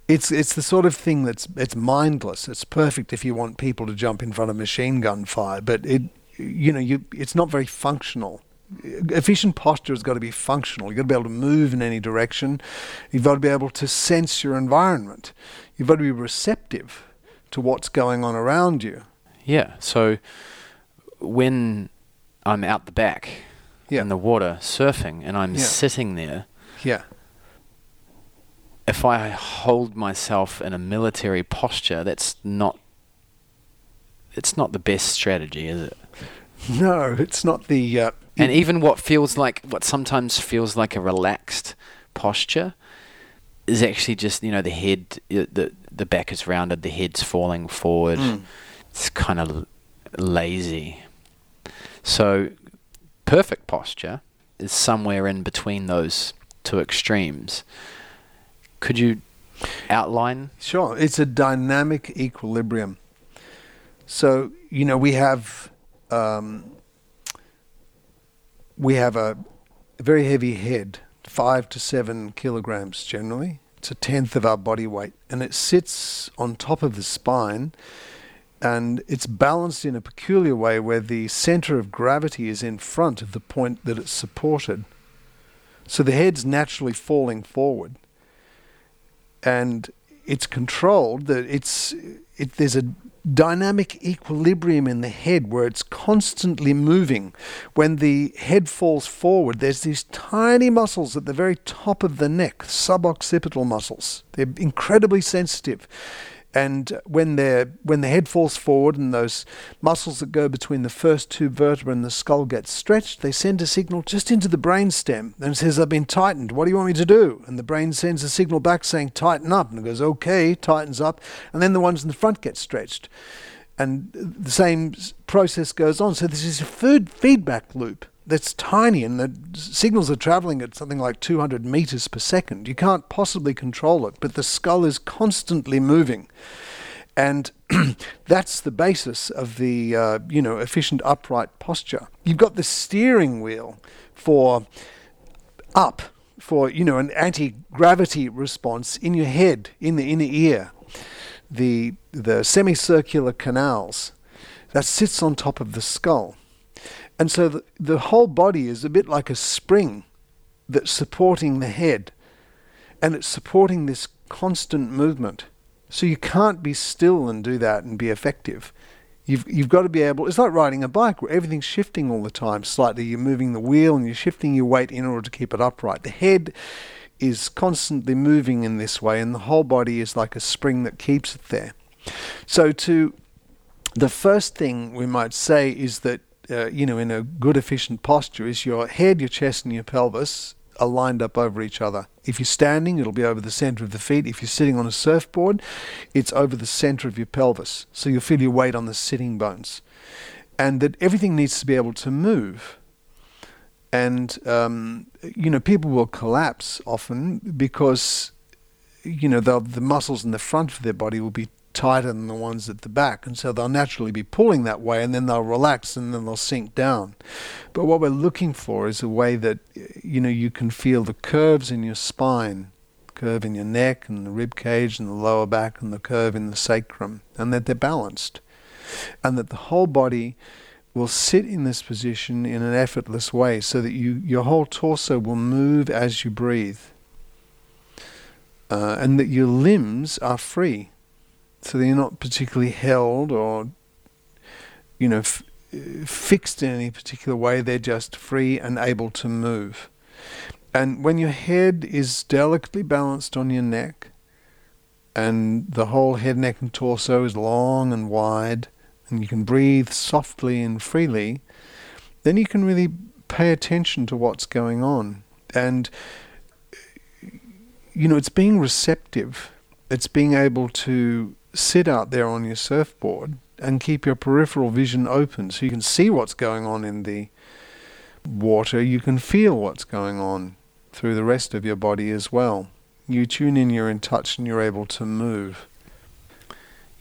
it's it's the sort of thing that's it's mindless. It's perfect if you want people to jump in front of machine gun fire, but it you know you it's not very functional efficient posture has got to be functional. You've got to be able to move in any direction. You've got to be able to sense your environment. You've got to be receptive to what's going on around you. Yeah. So when I'm out the back yeah. in the water surfing and I'm yeah. sitting there. Yeah. If I hold myself in a military posture, that's not it's not the best strategy, is it? No, it's not the uh, and even what feels like what sometimes feels like a relaxed posture is actually just you know the head the the back is rounded the head's falling forward mm. it's kind of lazy so perfect posture is somewhere in between those two extremes could you outline? Sure, it's a dynamic equilibrium. So you know we have um, we have a, very heavy head, five to seven kilograms generally. It's a tenth of our body weight, and it sits on top of the spine, and it's balanced in a peculiar way where the center of gravity is in front of the point that it's supported. So the head's naturally falling forward, and it's controlled that it's it, there's a dynamic equilibrium in the head where it's constantly moving. When the head falls forward, there's these tiny muscles at the very top of the neck, suboccipital muscles. They're incredibly sensitive. And when when the head falls forward and those muscles that go between the first two vertebrae and the skull get stretched, they send a signal just into the brain stem and says, I've been tightened. What do you want me to do? And the brain sends a signal back saying, tighten up. And it goes, okay, tightens up. And then the ones in the front get stretched. And the same process goes on. So this is a food feedback loop that's tiny and the signals are traveling at something like 200 meters per second. You can't possibly control it, but the skull is constantly moving. And that's the basis of the uh, you know efficient upright posture. You've got the steering wheel for up for you know an anti-gravity response in your head in the inner ear. The the semicircular canals that sits on top of the skull and so the, the whole body is a bit like a spring that's supporting the head. And it's supporting this constant movement. So you can't be still and do that and be effective. You've, you've got to be able, it's like riding a bike where everything's shifting all the time slightly. You're moving the wheel and you're shifting your weight in order to keep it upright. The head is constantly moving in this way, and the whole body is like a spring that keeps it there. So, to the first thing we might say is that uh, you know, in a good, efficient posture is your head, your chest, and your pelvis are lined up over each other. If you're standing, it'll be over the center of the feet. If you're sitting on a surfboard, it's over the center of your pelvis. So you'll feel your weight on the sitting bones. And that everything needs to be able to move. And, um, you know, people will collapse often because, you know, the muscles in the front of their body will be tighter than the ones at the back. And so they'll naturally be pulling that way and then they'll relax and then they'll sink down. But what we're looking for is a way that, you know, you can feel the curves in your spine, curve in your neck and the rib cage and the lower back and the curve in the sacrum, and that they're balanced. And that the whole body will sit in this position in an effortless way so that you your whole torso will move as you breathe. Uh, and that your limbs are free so they're not particularly held or, you know, f- fixed in any particular way. They're just free and able to move. And when your head is delicately balanced on your neck, and the whole head, neck, and torso is long and wide, and you can breathe softly and freely, then you can really pay attention to what's going on. And, you know, it's being receptive, it's being able to sit out there on your surfboard and keep your peripheral vision open so you can see what's going on in the water, you can feel what's going on through the rest of your body as well. You tune in, you're in touch, and you're able to move.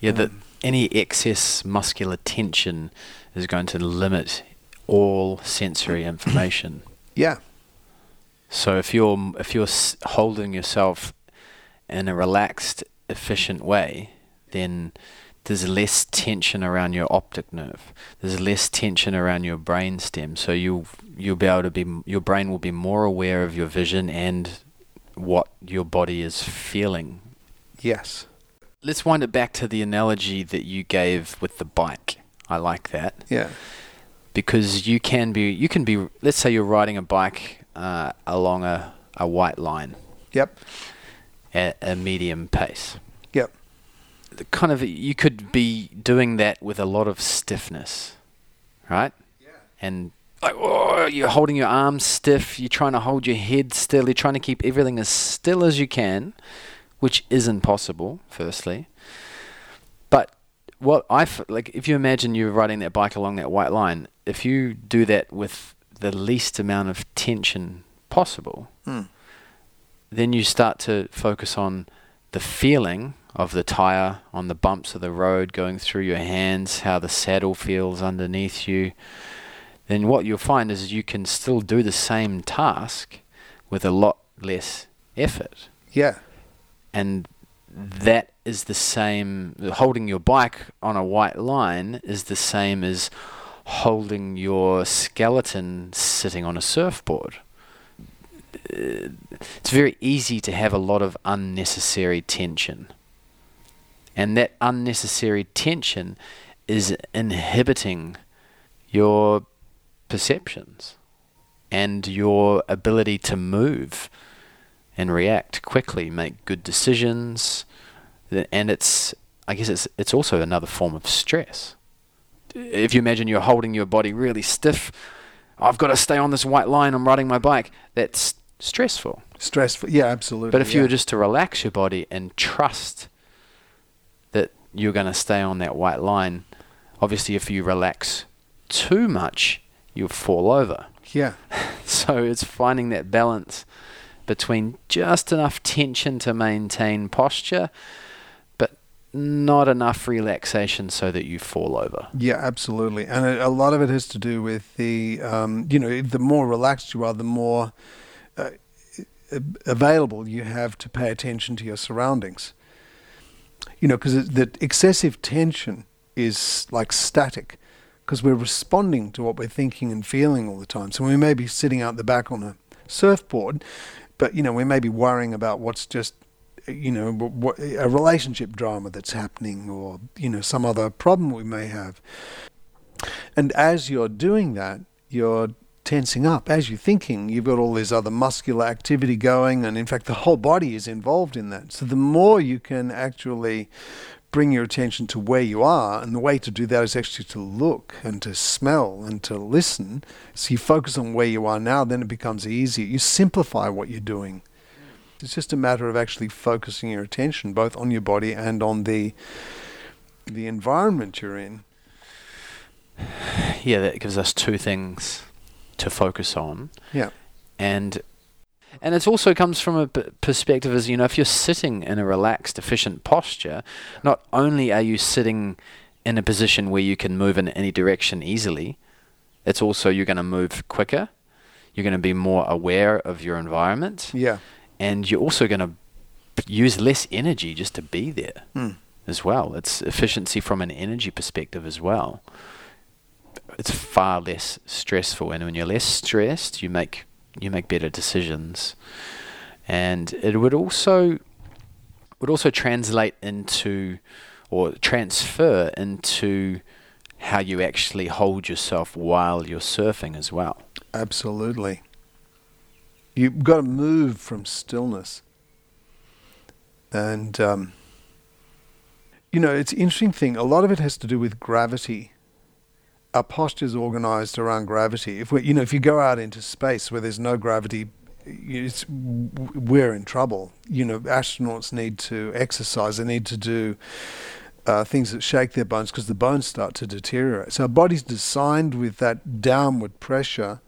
Yeah, that um, any excess muscular tension is going to limit all sensory information. Yeah. So if you're if you're holding yourself in a relaxed, efficient way, then there's less tension around your optic nerve. There's less tension around your brain stem. So you you'll be able to be your brain will be more aware of your vision and what your body is feeling. Yes. Let's wind it back to the analogy that you gave with the bike. I like that. Yeah. Because you can be you can be let's say you're riding a bike uh, along a, a white line. Yep. At a medium pace kind of you could be doing that with a lot of stiffness, right? Yeah. And like, oh, you're holding your arms stiff. You're trying to hold your head still. You're trying to keep everything as still as you can, which isn't possible. Firstly, but what I f- like, if you imagine you're riding that bike along that white line, if you do that with the least amount of tension possible, hmm. then you start to focus on the feeling of the tire on the bumps of the road going through your hands, how the saddle feels underneath you, then what you'll find is you can still do the same task with a lot less effort. Yeah. And that is the same, holding your bike on a white line is the same as holding your skeleton sitting on a surfboard. Uh, it's very easy to have a lot of unnecessary tension. And that unnecessary tension is inhibiting your perceptions and your ability to move and react quickly, make good decisions, and it's I guess it's it's also another form of stress. If you imagine you're holding your body really stiff, I've got to stay on this white line. I'm riding my bike. That's stressful. Stressful, yeah, absolutely. But if yeah. you were just to relax your body and trust you're going to stay on that white line, obviously, if you relax too much, you'll fall over. yeah, So it's finding that balance between just enough tension to maintain posture, but not enough relaxation so that you fall over. yeah, absolutely, and a, lot of it has to do with the, um, you know, the more relaxed you are, the more uh, available you have to pay attention to your surroundings. You know, because that excessive tension is like static, because we're responding to what we're thinking and feeling all the time. So we may be sitting out the back on a surfboard, but you know we may be worrying about what's just you know what, a relationship drama that's happening or you know some other problem we may have and as you're doing that you're tensing up. As you're thinking you've got all this other muscular activity going and in fact the whole body is involved in that. So the more you can actually bring your attention to where you are and the way to do that is actually to look and to smell and to listen. So you focus on where you are now then it becomes easier. You simplify what you're doing. It's just a matter of actually focusing your attention both on your body and on the the environment you're in. Yeah, that gives us two things to focus on. yeah and and it also comes from a p- perspective as you know if you're sitting in a relaxed efficient posture not only are you sitting in a position where you can move in any direction easily it's also you're going to move quicker you're going to be more aware of your environment yeah and you're also going to use less energy just to be there Mm. as well it's efficiency from an energy perspective as well it's far less stressful and when you're less stressed you make you make better decisions and it would also would also translate into or transfer into how you actually hold yourself while you're surfing as well Absolutely. You've got to move from stillness. And, um, you know, it's an interesting thing. A lot of it has to do with gravity. Our posture is organized around gravity. If we, you know, if you go out into space where there's no gravity, we're in trouble. You know, astronauts need to exercise. They need to do uh, things that shake their bones because the bones start to deteriorate. So our body's designed with that downward pressure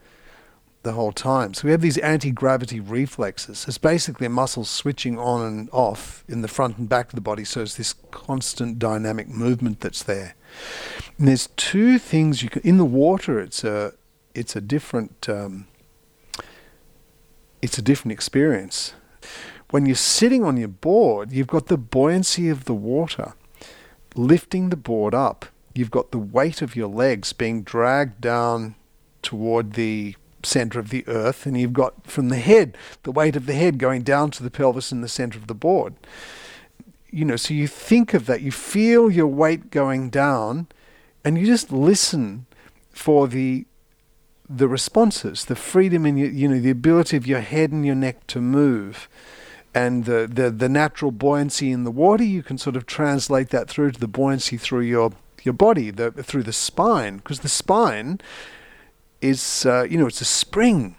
the whole time. So we have these anti-gravity reflexes. It's basically muscles switching on and off in the front and back of the body. So it's this constant dynamic movement that's there. And there's two things you can in the water. It's a it's a different um, it's a different experience. When you're sitting on your board, you've got the buoyancy of the water lifting the board up. You've got the weight of your legs being dragged down toward the center of the earth, and you've got from the head the weight of the head going down to the pelvis in the center of the board. You know, so you think of that, you feel your weight going down, and you just listen for the the responses, the freedom in your, you know, the ability of your head and your neck to move, and the, the the natural buoyancy in the water. You can sort of translate that through to the buoyancy through your your body, the through the spine, because the spine is uh, you know it's a spring.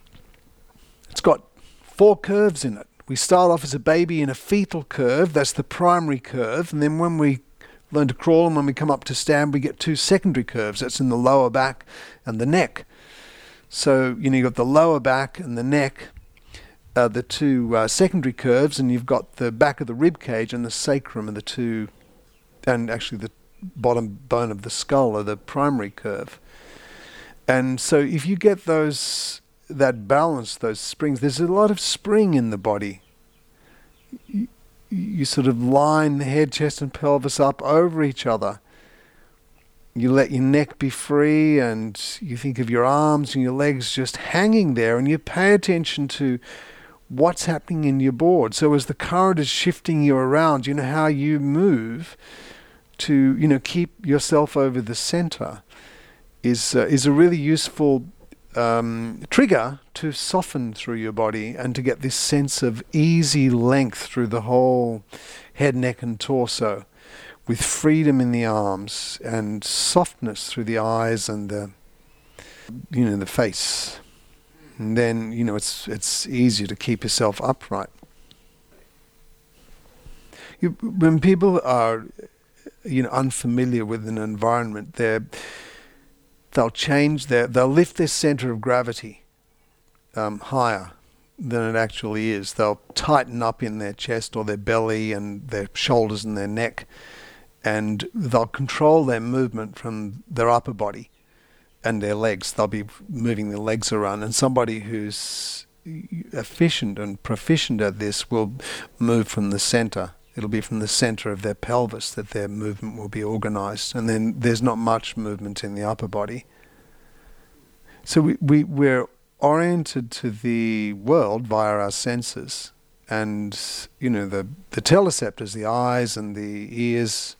It's got four curves in it. We start off as a baby in a fetal curve. That's the primary curve, and then when we learn to crawl and when we come up to stand, we get two secondary curves. That's in the lower back and the neck. So you know you've got the lower back and the neck, uh, the two uh, secondary curves, and you've got the back of the rib cage and the sacrum are the two, and actually the bottom bone of the skull are the primary curve. And so if you get those that balance, those springs, there's a lot of spring in the body. You, sort of line the head, chest, and pelvis up over each other. You let your neck be free, and you think of your arms and your legs just hanging there, and you pay attention to what's happening in your board. So as the current is shifting you around, you know how you move to you know keep yourself over the center is uh, is a really useful um, trigger to soften through your body and to get this sense of easy length through the whole head, neck, and torso, with freedom in the arms and softness through the eyes and the you know the face. And then you know it's it's easier to keep yourself upright. You, when people are you know unfamiliar with an environment, they're they'll change their they'll lift their center of gravity um, higher than it actually is. They'll tighten up in their chest or their belly and their shoulders and their neck, and they'll control their movement from their upper body and their legs. They'll be moving their legs around, and somebody who's efficient and proficient at this will move from the center it'll be from the center of their pelvis that their movement will be organized. And then there's not much movement in the upper body. So we, we, we're oriented to the world via our senses. And, you know, the, the teleceptors, the eyes and the ears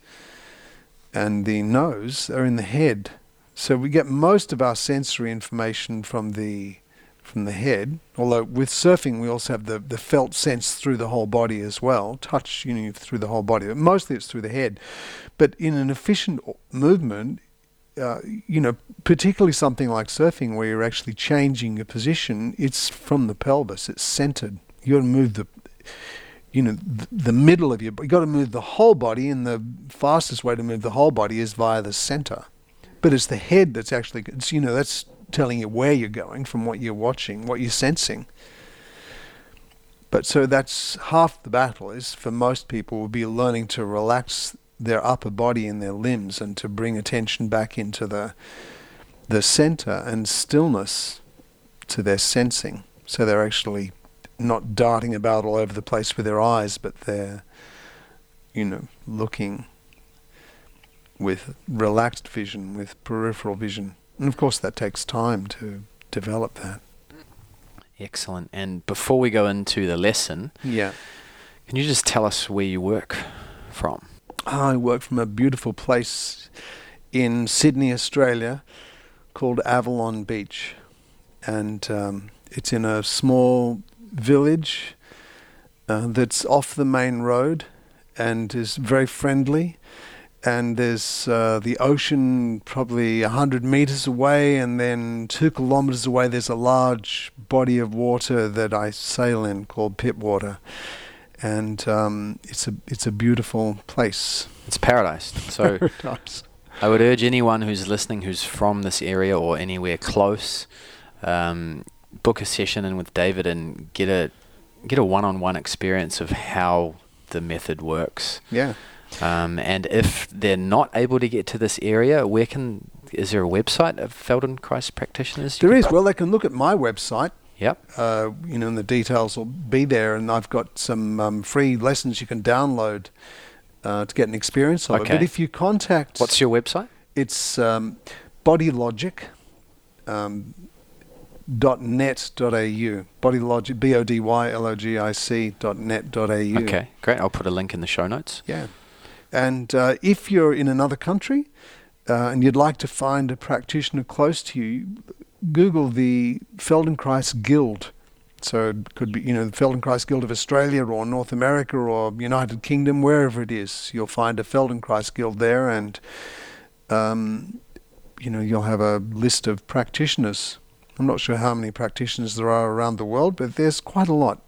and the nose are in the head. So we get most of our sensory information from the from the head. Although with surfing, we also have the, the felt sense through the whole body as well, touch you know, through the whole body. But mostly it's through the head. But in an efficient movement, uh, you know, particularly something like surfing where you're actually changing your position, it's from the pelvis. It's centered. You got to move the, you know, the, the middle of your. You got to move the whole body, and the fastest way to move the whole body is via the center. But it's the head that's actually. It's, you know, that's telling you where you're going from what you're watching, what you're sensing. But so that's half the battle is for most people will be learning to relax their upper body and their limbs and to bring attention back into the the center and stillness to their sensing. So they're actually not darting about all over the place with their eyes, but they're, you know, looking with relaxed vision, with peripheral vision. And of course, that takes time to develop that. Excellent. And before we go into the lesson, yeah, can you just tell us where you work from? I work from a beautiful place in Sydney, Australia, called Avalon Beach, and um, it's in a small village uh, that's off the main road and is very friendly and there's uh, the ocean probably 100 meters away, and then two kilometers away, there's a large body of water that I sail in called Pittwater. And um, it's a it's a beautiful place. It's paradise. So paradise. I would urge anyone who's listening who's from this area or anywhere close, um, book a session in with David and get a get a one-on-one experience of how the method works. Yeah. Um, and if they're not able to get to this area, where can is there a website of Feldenkrais practitioners? There is. Well, they can look at my website. Yep. Uh, you know, and the details will be there, and I've got some um, free lessons you can download uh, to get an experience of okay. it. But if you contact, what's your website? It's um, Body Logic. Um, dot net dot au body b o d y l o g i c dot net dot au okay great i'll put a link in the show notes yeah and uh, if you're in another country uh, and you'd like to find a practitioner close to you, Google the Feldenkrais Guild. So it could be, you know, the Feldenkrais Guild of Australia or North America or United Kingdom, wherever it is. You'll find a Feldenkrais Guild there, and um, you know, you'll have a list of practitioners. I'm not sure how many practitioners there are around the world, but there's quite a lot,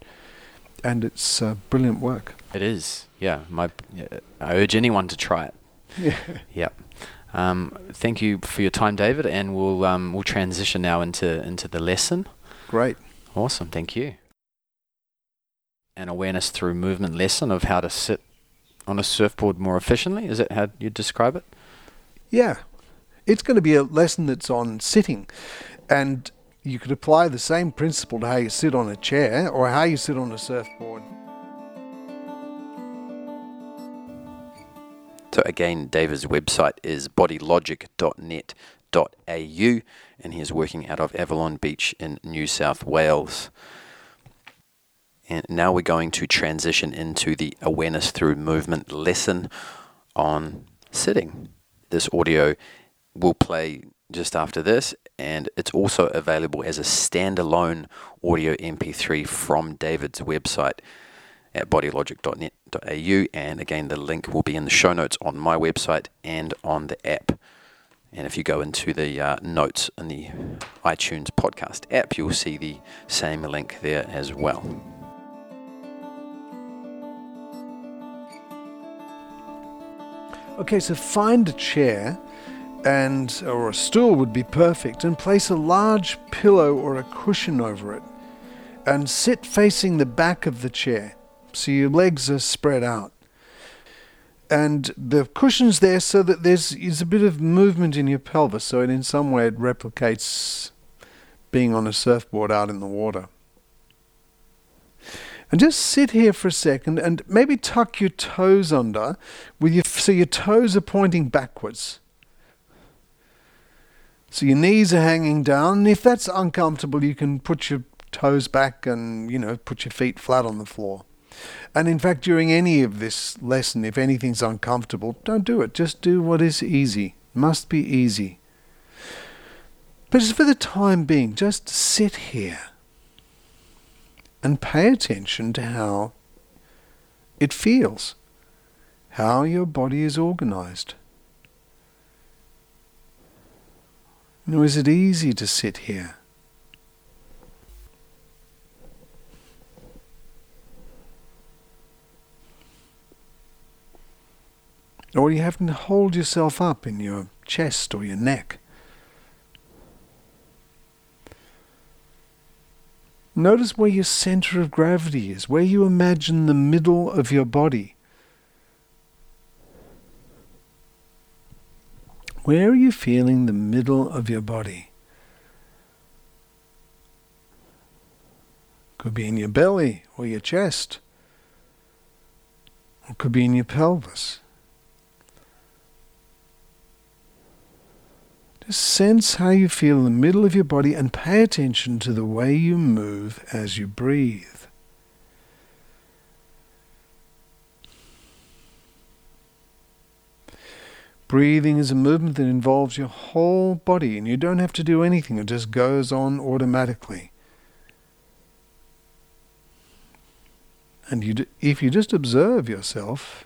and it's uh, brilliant work. It is, yeah. My, I urge anyone to try it. Yeah. Yep. Um, thank you for your time, David, and we'll um, we'll transition now into into the lesson. Great. Awesome. Thank you. an awareness through movement lesson of how to sit on a surfboard more efficiently. Is it how you'd describe it? Yeah. It's going to be a lesson that's on sitting. And you could apply the same principle to how you sit on a chair or how you sit on a surfboard. So again, David's website is bodylogic.net.au and he is working out of Avalon Beach in New South Wales. And now we're going to transition into the awareness through movement lesson on sitting. This audio will play just after this, and it's also available as a standalone audio MP3 from David's website at bodylogic.net.au. And again, the link will be in the show notes on my website and on the app. And if you go into the uh, notes in the iTunes podcast app, you'll see the same link there as well. Okay, so find a chair and or a stool would be perfect and place a large pillow or a cushion over it and sit facing the back of the chair so your legs are spread out. And the cushion's there so that there's is a bit of movement in your pelvis so it in some way it replicates being on a surfboard out in the water. And just sit here for a second and maybe tuck your toes under with your so your toes are pointing backwards so your knees are hanging down. And if that's uncomfortable, you can put your toes back and, you know, put your feet flat on the floor. And in fact, during any of this lesson, if anything's uncomfortable, don't do it. Just do what is easy. Must be easy. But just for the time being, just sit here and pay attention to how it feels, how your body is organized. Nor is it easy to sit here. Or you have to hold yourself up in your chest or your neck. Notice where your center of gravity is, where you imagine the middle of your body. Where are you feeling the middle of your body? Could be in your belly or your chest. Or could be in your pelvis. Just sense how you feel in the middle of your body and pay attention to the way you move as you breathe. Breathing is a movement that involves your whole body, and you don't have to do anything, it just goes on automatically. And you, if you just observe yourself,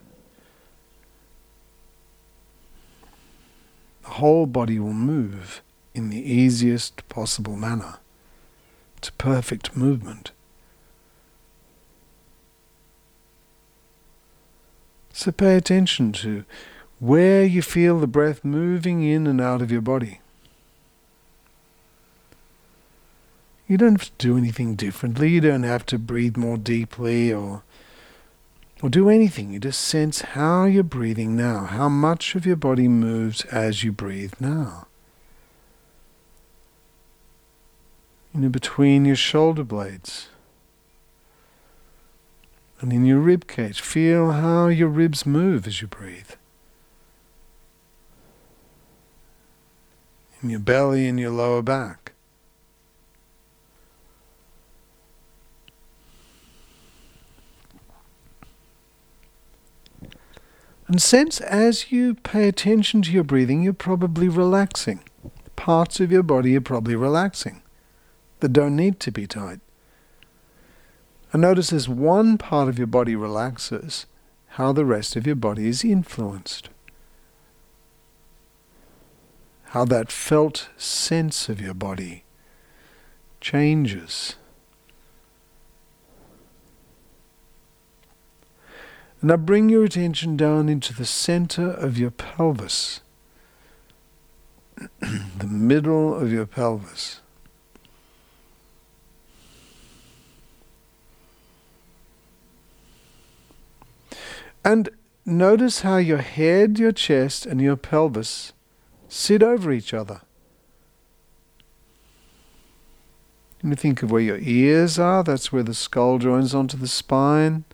the whole body will move in the easiest possible manner. It's a perfect movement. So pay attention to where you feel the breath moving in and out of your body. You don't have to do anything differently. You don't have to breathe more deeply or or do anything. You just sense how you're breathing now, how much of your body moves as you breathe now. You know, between your shoulder blades and in your rib cage, feel how your ribs move as you breathe. In your belly and your lower back. And sense as you pay attention to your breathing, you're probably relaxing. Parts of your body are probably relaxing that don't need to be tight. And notice as one part of your body relaxes, how the rest of your body is influenced how that felt sense of your body changes. Now bring your attention down into the center of your pelvis, the middle of your pelvis. And notice how your head, your chest, and your pelvis sit over each other. You think of where your ears are, that's where the skull joins onto the spine,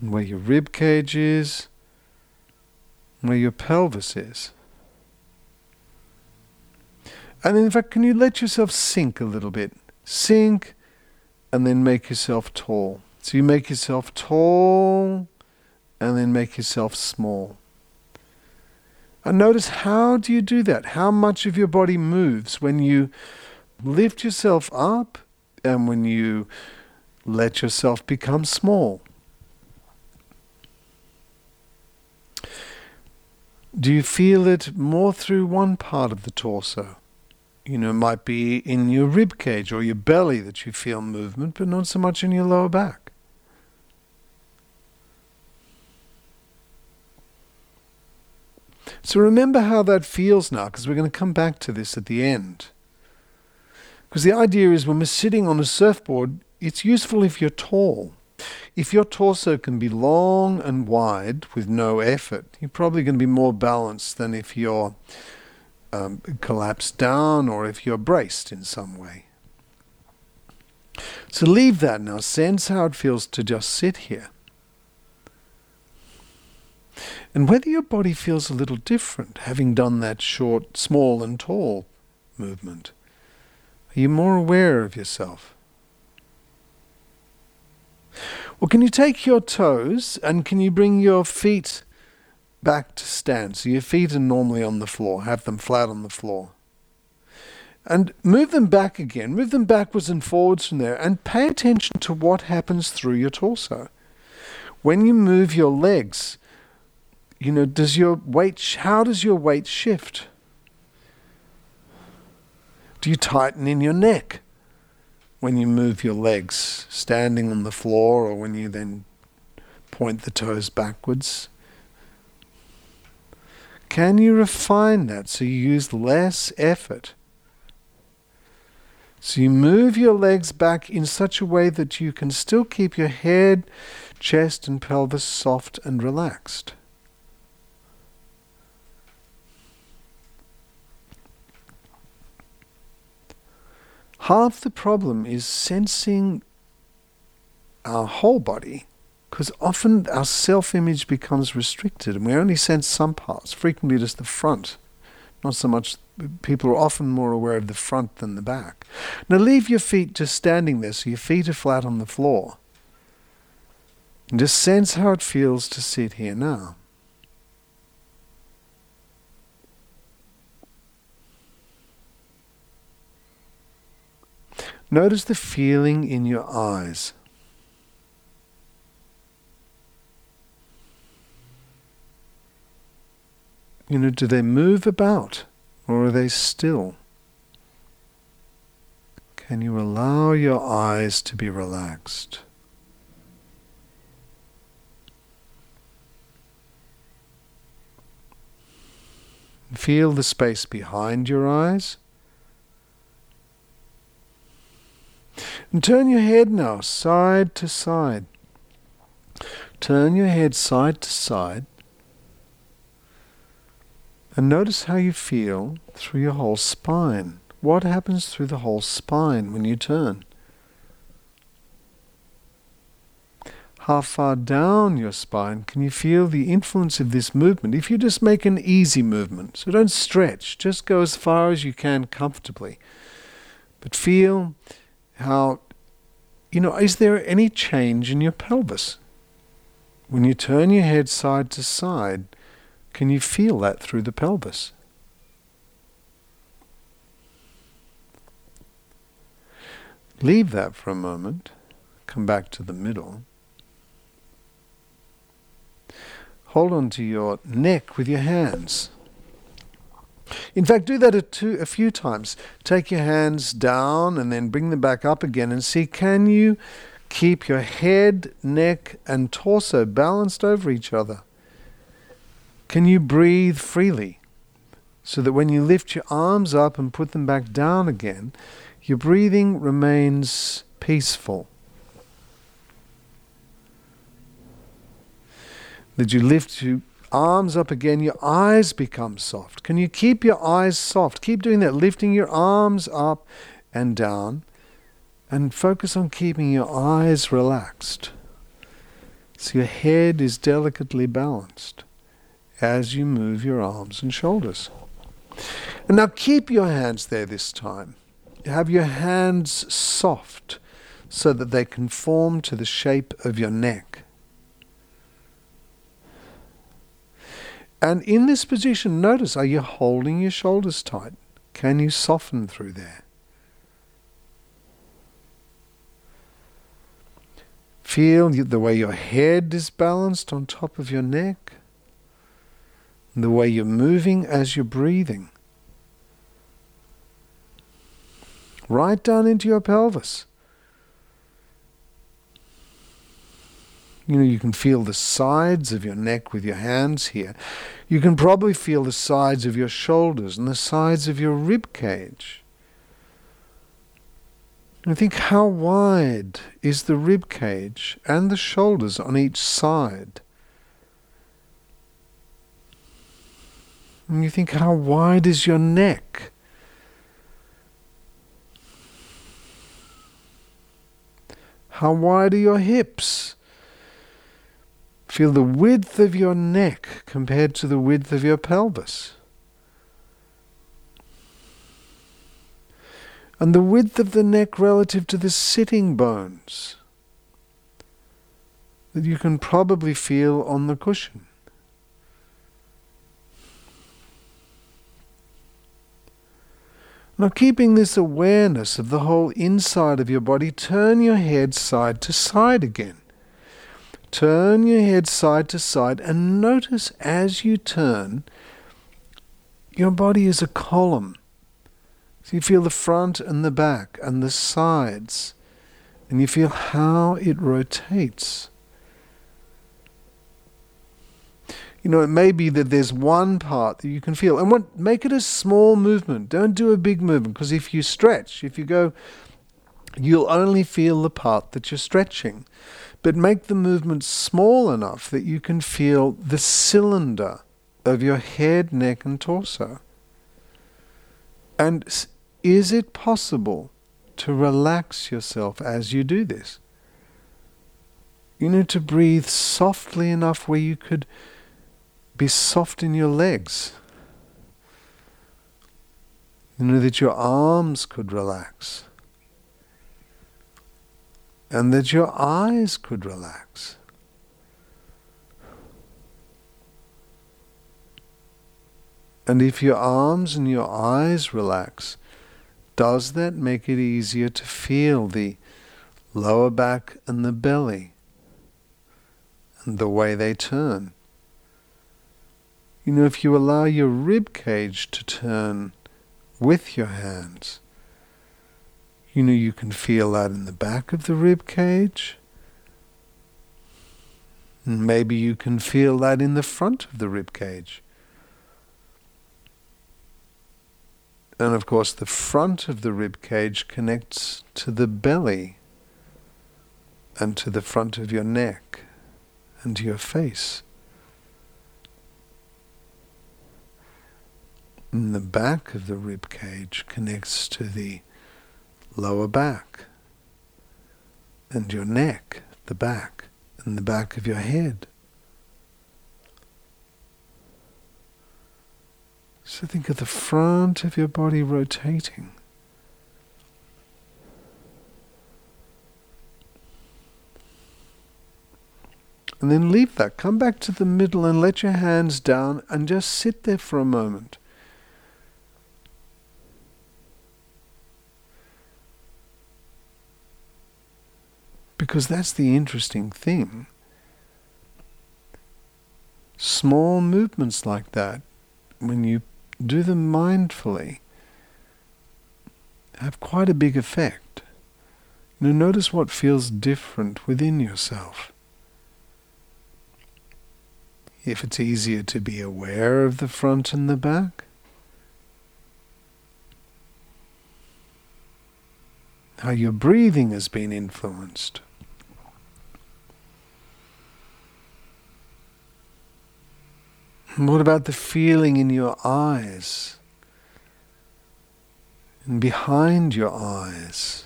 and where your rib cage is, and where your pelvis is. And in fact, can you let yourself sink a little bit? Sink and then make yourself tall. So you make yourself tall and then make yourself small. And notice how do you do that? How much of your body moves when you lift yourself up and when you let yourself become small. Do you feel it more through one part of the torso? You know, it might be in your rib cage or your belly that you feel movement, but not so much in your lower back. So remember how that feels now, because we're going to come back to this at the end. Because the idea is when we're sitting on a surfboard, it's useful if you're tall. If your torso can be long and wide with no effort, you're probably going to be more balanced than if you're um, collapsed down or if you're braced in some way. So leave that now. Sense how it feels to just sit here. And whether your body feels a little different, having done that short, small, and tall movement. Are you more aware of yourself? Well, can you take your toes and can you bring your feet back to stand? So your feet are normally on the floor, have them flat on the floor. And move them back again, move them backwards and forwards from there, and pay attention to what happens through your torso. When you move your legs, you know, does your weight, how does your weight shift? Do you tighten in your neck when you move your legs, standing on the floor, or when you then point the toes backwards? Can you refine that so you use less effort? So you move your legs back in such a way that you can still keep your head, chest, and pelvis soft and relaxed. Half the problem is sensing our whole body, because often our self image becomes restricted and we only sense some parts, frequently just the front. Not so much, people are often more aware of the front than the back. Now leave your feet just standing there so your feet are flat on the floor. And just sense how it feels to sit here now. Notice the feeling in your eyes. You know, do they move about or are they still? Can you allow your eyes to be relaxed? Feel the space behind your eyes. And turn your head now side to side. Turn your head side to side. And notice how you feel through your whole spine. What happens through the whole spine when you turn? How far down your spine can you feel the influence of this movement? If you just make an easy movement, so don't stretch, just go as far as you can comfortably. But feel how, you know, is there any change in your pelvis? When you turn your head side to side, can you feel that through the pelvis? Leave that for a moment. Come back to the middle. Hold on to your neck with your hands. In fact, do that a, two, a few times. Take your hands down and then bring them back up again and see can you keep your head, neck, and torso balanced over each other? Can you breathe freely so that when you lift your arms up and put them back down again, your breathing remains peaceful? As you lift your arms up again, your eyes become soft. Can you keep your eyes soft? Keep doing that, lifting your arms up and down, and focus on keeping your eyes relaxed. So your head is delicately balanced as you move your arms and shoulders. And now keep your hands there this time. Have your hands soft so that they conform to the shape of your neck. And in this position, notice are you holding your shoulders tight? Can you soften through there? Feel the way your head is balanced on top of your neck, the way you're moving as you're breathing. Right down into your pelvis. You know, you can feel the sides of your neck with your hands here. You can probably feel the sides of your shoulders and the sides of your rib cage. And think how wide is the rib cage and the shoulders on each side. And you think how wide is your neck? How wide are your hips? Feel the width of your neck compared to the width of your pelvis. And the width of the neck relative to the sitting bones that you can probably feel on the cushion. Now, keeping this awareness of the whole inside of your body, turn your head side to side again. Turn your head side to side and notice as you turn, your body is a column. So you feel the front and the back and the sides, and you feel how it rotates. You know, it may be that there's one part that you can feel, and what, make it a small movement. Don't do a big movement, because if you stretch, if you go, you'll only feel the part that you're stretching but make the movement small enough that you can feel the cylinder of your head, neck, and torso. And is it possible to relax yourself as you do this? You need to breathe softly enough where you could be soft in your legs. You know that your arms could relax and that your eyes could relax. And if your arms and your eyes relax, does that make it easier to feel the lower back and the belly and the way they turn? You know, if you allow your rib cage to turn with your hands, you know, you can feel that in the back of the rib cage. And maybe you can feel that in the front of the rib cage. And of course, the front of the rib cage connects to the belly and to the front of your neck and to your face. And the back of the rib cage connects to the lower back, and your neck, the back, and the back of your head. So think of the front of your body rotating. And then leave that. Come back to the middle and let your hands down and just sit there for a moment. Because that's the interesting thing. Small movements like that, when you do them mindfully, have quite a big effect. Now notice what feels different within yourself. If it's easier to be aware of the front and the back, how your breathing has been influenced. What about the feeling in your eyes? And behind your eyes?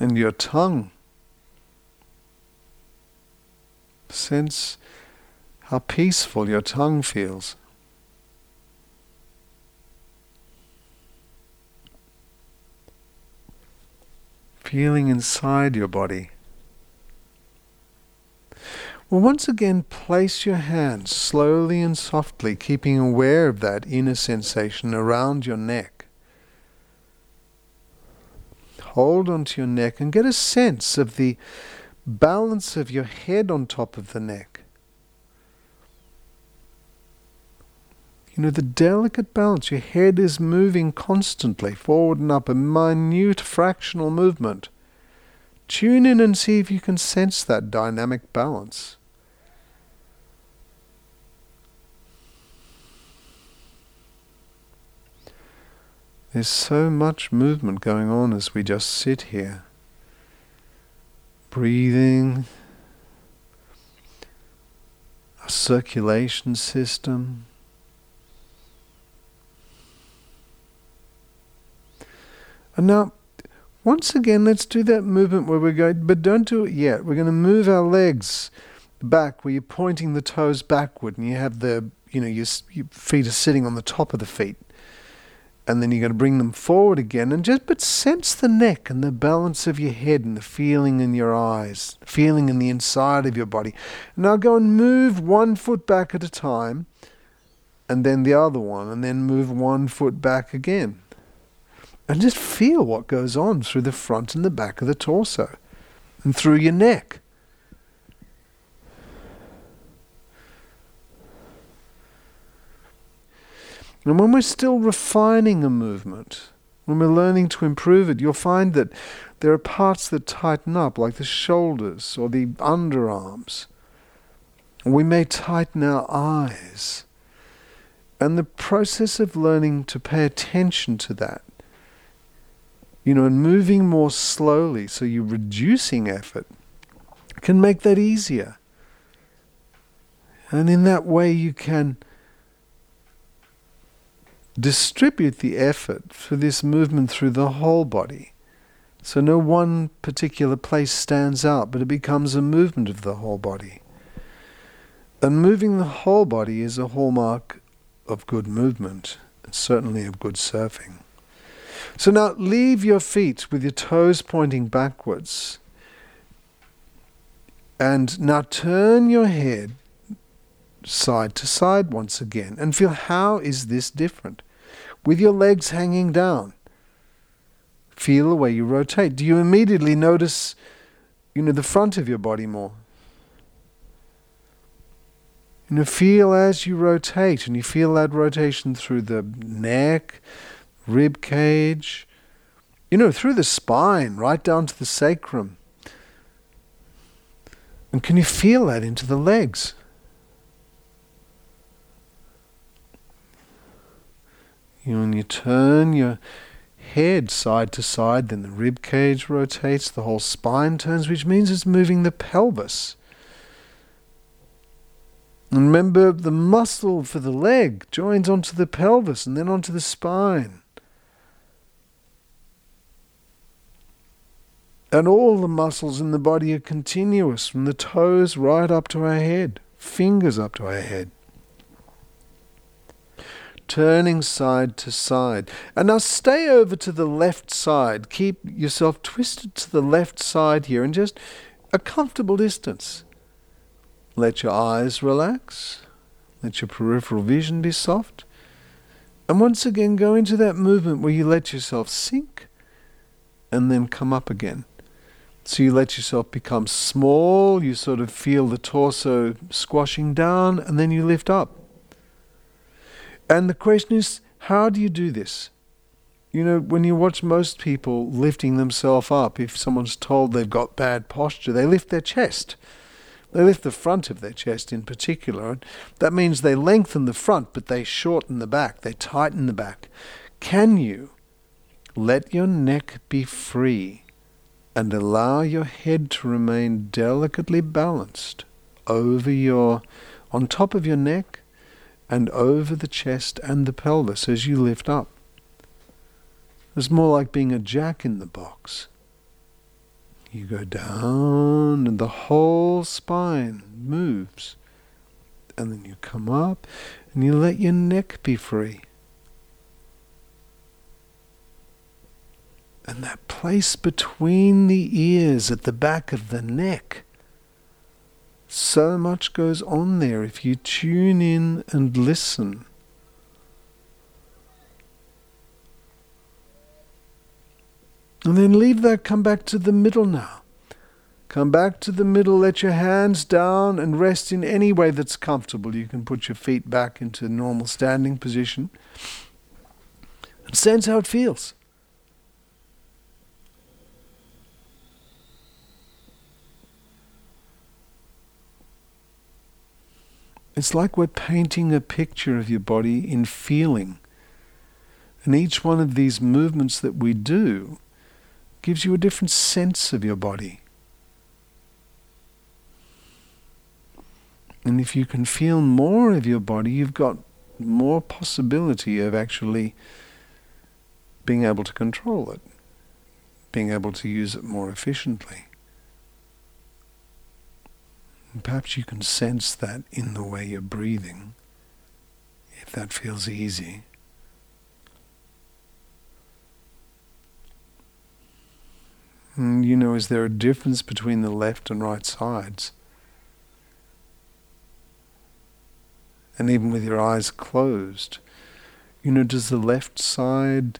And your tongue. Sense how peaceful your tongue feels. Feeling inside your body. Well, once again, place your hands slowly and softly, keeping aware of that inner sensation around your neck. Hold onto your neck and get a sense of the balance of your head on top of the neck. You know, the delicate balance. Your head is moving constantly, forward and up, a minute fractional movement. Tune in and see if you can sense that dynamic balance. There's so much movement going on as we just sit here. Breathing, a circulation system. And now, once again, let's do that movement where we're going, but don't do it yet. We're going to move our legs back where you're pointing the toes backward and you have the, you know, your, your feet are sitting on the top of the feet. And then you're going to bring them forward again and just, but sense the neck and the balance of your head and the feeling in your eyes, feeling in the inside of your body. Now go and move one foot back at a time and then the other one and then move one foot back again and just feel what goes on through the front and the back of the torso and through your neck. And when we're still refining a movement, when we're learning to improve it, you'll find that there are parts that tighten up, like the shoulders or the underarms. We may tighten our eyes. And the process of learning to pay attention to that you know, and moving more slowly, so you're reducing effort, can make that easier. And in that way, you can distribute the effort for this movement through the whole body. So no one particular place stands out, but it becomes a movement of the whole body. And moving the whole body is a hallmark of good movement, and certainly of good surfing. So now leave your feet with your toes pointing backwards. And now turn your head side to side once again and feel how is this different? With your legs hanging down. Feel the way you rotate. Do you immediately notice you know the front of your body more? You know, feel as you rotate, and you feel that rotation through the neck, rib cage, you know, through the spine, right down to the sacrum. And can you feel that into the legs? You know, when you turn your head side to side, then the rib cage rotates, the whole spine turns, which means it's moving the pelvis. And remember, the muscle for the leg joins onto the pelvis and then onto the spine. And all the muscles in the body are continuous from the toes right up to our head, fingers up to our head. Turning side to side. And now stay over to the left side. Keep yourself twisted to the left side here and just a comfortable distance. Let your eyes relax. Let your peripheral vision be soft. And once again, go into that movement where you let yourself sink and then come up again. So you let yourself become small, you sort of feel the torso squashing down, and then you lift up. And the question is, how do you do this? You know, when you watch most people lifting themselves up, if someone's told they've got bad posture, they lift their chest. They lift the front of their chest in particular. And that means they lengthen the front, but they shorten the back, they tighten the back. Can you let your neck be free and allow your head to remain delicately balanced over your, on top of your neck and over the chest and the pelvis as you lift up. It's more like being a jack in the box. You go down and the whole spine moves. And then you come up and you let your neck be free. And that place between the ears at the back of the neck. So much goes on there if you tune in and listen. And then leave that, come back to the middle now. Come back to the middle, let your hands down and rest in any way that's comfortable. You can put your feet back into normal standing position. And sense how it feels. It's like we're painting a picture of your body in feeling. And each one of these movements that we do gives you a different sense of your body. And if you can feel more of your body, you've got more possibility of actually being able to control it, being able to use it more efficiently. And perhaps you can sense that in the way you're breathing, if that feels easy. And you know, is there a difference between the left and right sides? And even with your eyes closed, you know, does the left side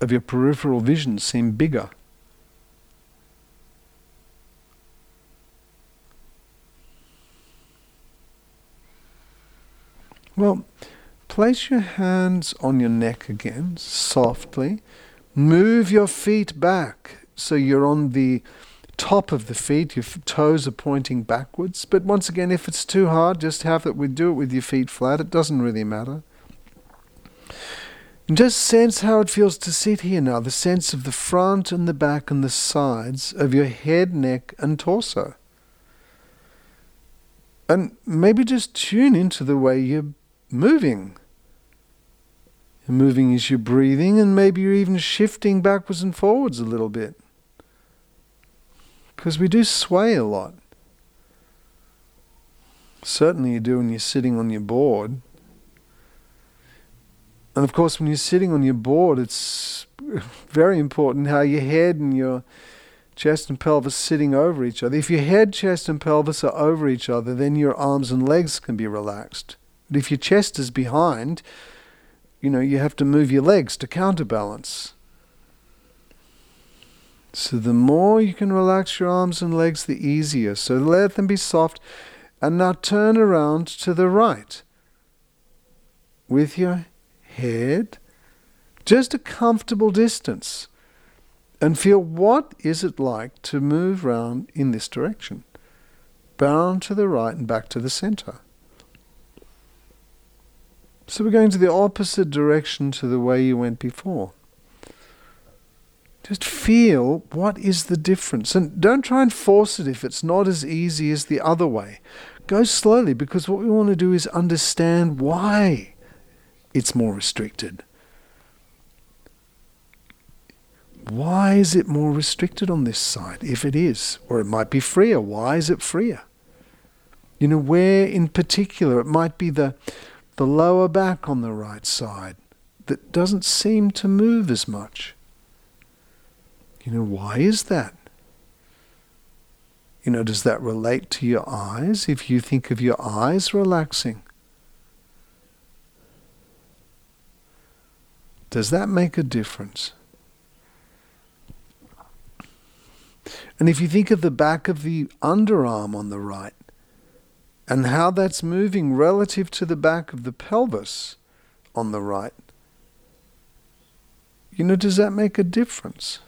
of your peripheral vision seem bigger? Well, place your hands on your neck again, softly. Move your feet back so you're on the top of the feet, your toes are pointing backwards. But once again, if it's too hard, just have it. We do it with your feet flat. It doesn't really matter. And just sense how it feels to sit here now. The sense of the front and the back and the sides of your head, neck, and torso. And maybe just tune into the way you're moving. You're moving as you're breathing, and maybe you're even shifting backwards and forwards a little bit. Because we do sway a lot. Certainly you do when you're sitting on your board. And of course, when you're sitting on your board, it's very important how your head and your chest and pelvis sitting over each other. If your head, chest, and pelvis are over each other, then your arms and legs can be relaxed. But if your chest is behind, you know, you have to move your legs to counterbalance. So the more you can relax your arms and legs, the easier. So let them be soft. And now turn around to the right with your head just a comfortable distance and feel what is it like to move round in this direction. Bound to the right and back to the center. So we're going to the opposite direction to the way you went before. Just feel what is the difference. And don't try and force it if it's not as easy as the other way. Go slowly because what we want to do is understand why it's more restricted. Why is it more restricted on this side, if it is? Or it might be freer. Why is it freer? You know, where in particular it might be the the lower back on the right side that doesn't seem to move as much. You know, why is that? You know, does that relate to your eyes? If you think of your eyes relaxing, does that make a difference? And if you think of the back of the underarm on the right, and how that's moving relative to the back of the pelvis on the right. You know, does that make a difference?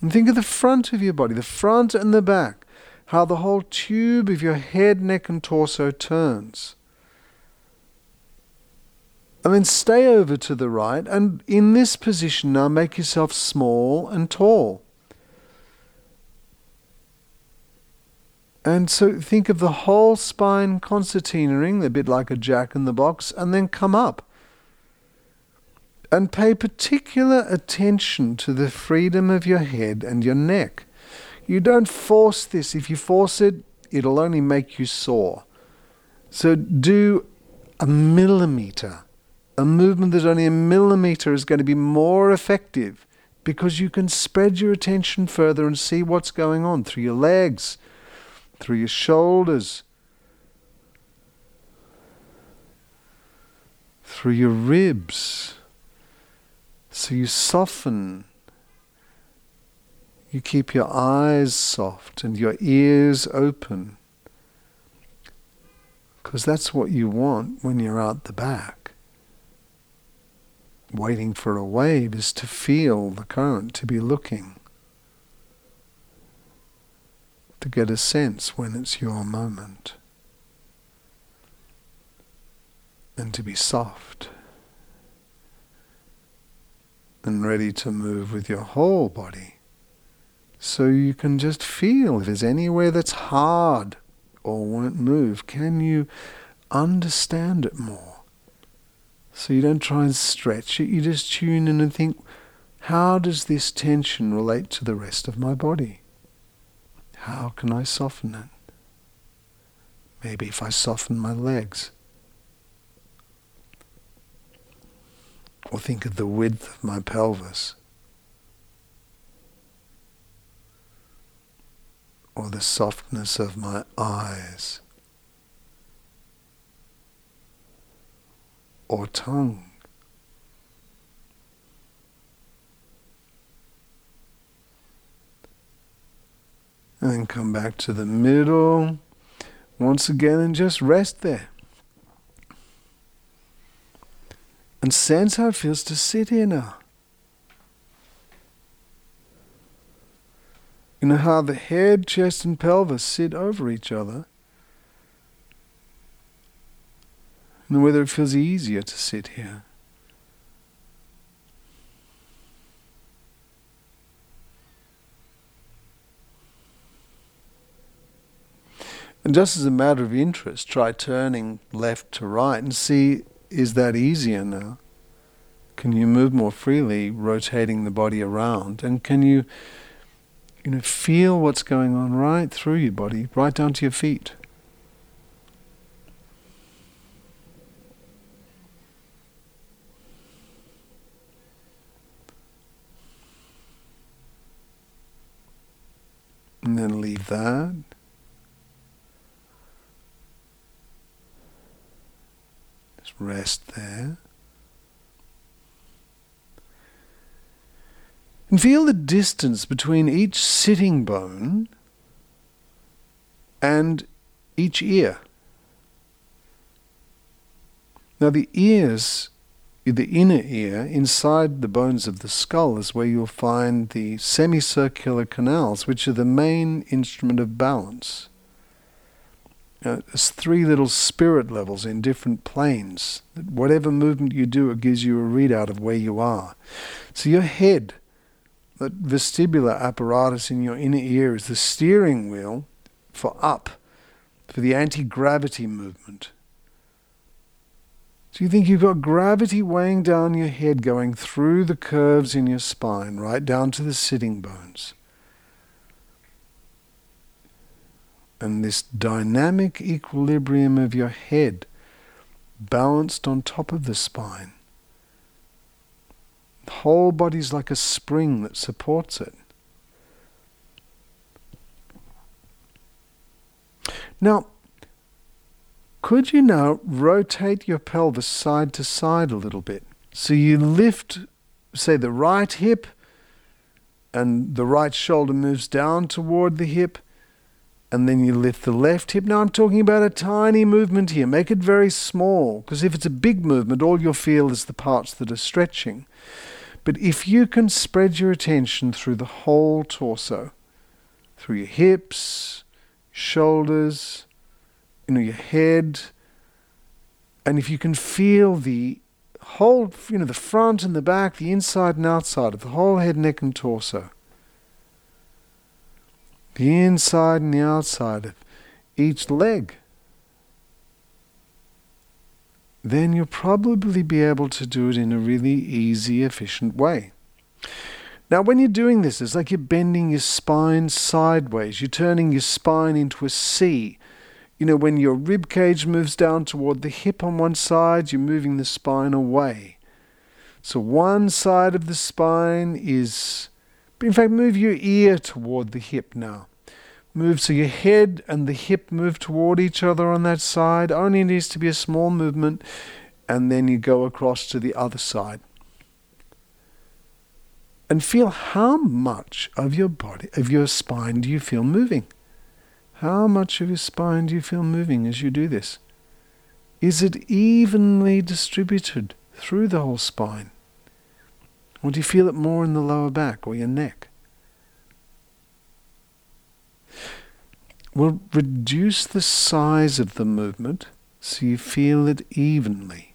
And think of the front of your body, the front and the back. how the whole tube of your head, neck, and torso turns. And then stay over to the right, and in this position now make yourself small and tall. And so think of the whole spine concertina ring, a bit like a jack in the box, and then come up. And pay particular attention to the freedom of your head and your neck. You don't force this. If you force it, it'll only make you sore. So do a millimeter. A movement that's only a millimeter is going to be more effective because you can spread your attention further and see what's going on through your legs through your shoulders, through your ribs. So you soften. You keep your eyes soft and your ears open. Because that's what you want when you're out the back. Waiting for a wave is to feel the current, to be looking to get a sense when it's your moment. And to be soft and ready to move with your whole body. So you can just feel if there's anywhere that's hard or won't move, can you understand it more? So you don't try and stretch it, you just tune in and think, how does this tension relate to the rest of my body? How can I soften it? Maybe if I soften my legs. Or think of the width of my pelvis. Or the softness of my eyes. Or tongue. And then come back to the middle once again and just rest there. And sense how it feels to sit here now. You know how the head, chest, and pelvis sit over each other. And whether it feels easier to sit here. And just as a matter of interest, try turning left to right and see is that easier now? Can you move more freely, rotating the body around? And can you, you know, feel what's going on right through your body, right down to your feet? And then leave that. Just rest there. And feel the distance between each sitting bone and each ear. Now, the ears, the inner ear, inside the bones of the skull, is where you'll find the semicircular canals, which are the main instrument of balance. Uh, there's three little spirit levels in different planes. Whatever movement you do, it gives you a readout of where you are. So your head, that vestibular apparatus in your inner ear, is the steering wheel for up, for the anti gravity movement. So you think you've got gravity weighing down your head, going through the curves in your spine, right down to the sitting bones. and this dynamic equilibrium of your head balanced on top of the spine. The whole body's like a spring that supports it. Now, could you now rotate your pelvis side to side a little bit? So you lift, say, the right hip, and the right shoulder moves down toward the hip, and then you lift the left hip. Now I'm talking about a tiny movement here. Make it very small, because if it's a big movement, all you'll feel is the parts that are stretching. But if you can spread your attention through the whole torso, through your hips, shoulders, you know, your head. And if you can feel the whole, you know, the front and the back, the inside and outside of the whole head, neck, and torso, the inside and the outside of each leg, then you'll probably be able to do it in a really easy, efficient way. Now, when you're doing this, it's like you're bending your spine sideways. You're turning your spine into a C. You know, when your rib cage moves down toward the hip on one side, you're moving the spine away. So one side of the spine is, in fact, move your ear toward the hip now. Move so your head and the hip move toward each other on that side. Only needs to be a small movement, and then you go across to the other side and feel how much of your body, of your spine, do you feel moving? How much of your spine do you feel moving as you do this? Is it evenly distributed through the whole spine? Or do you feel it more in the lower back or your neck? Well, reduce the size of the movement so you feel it evenly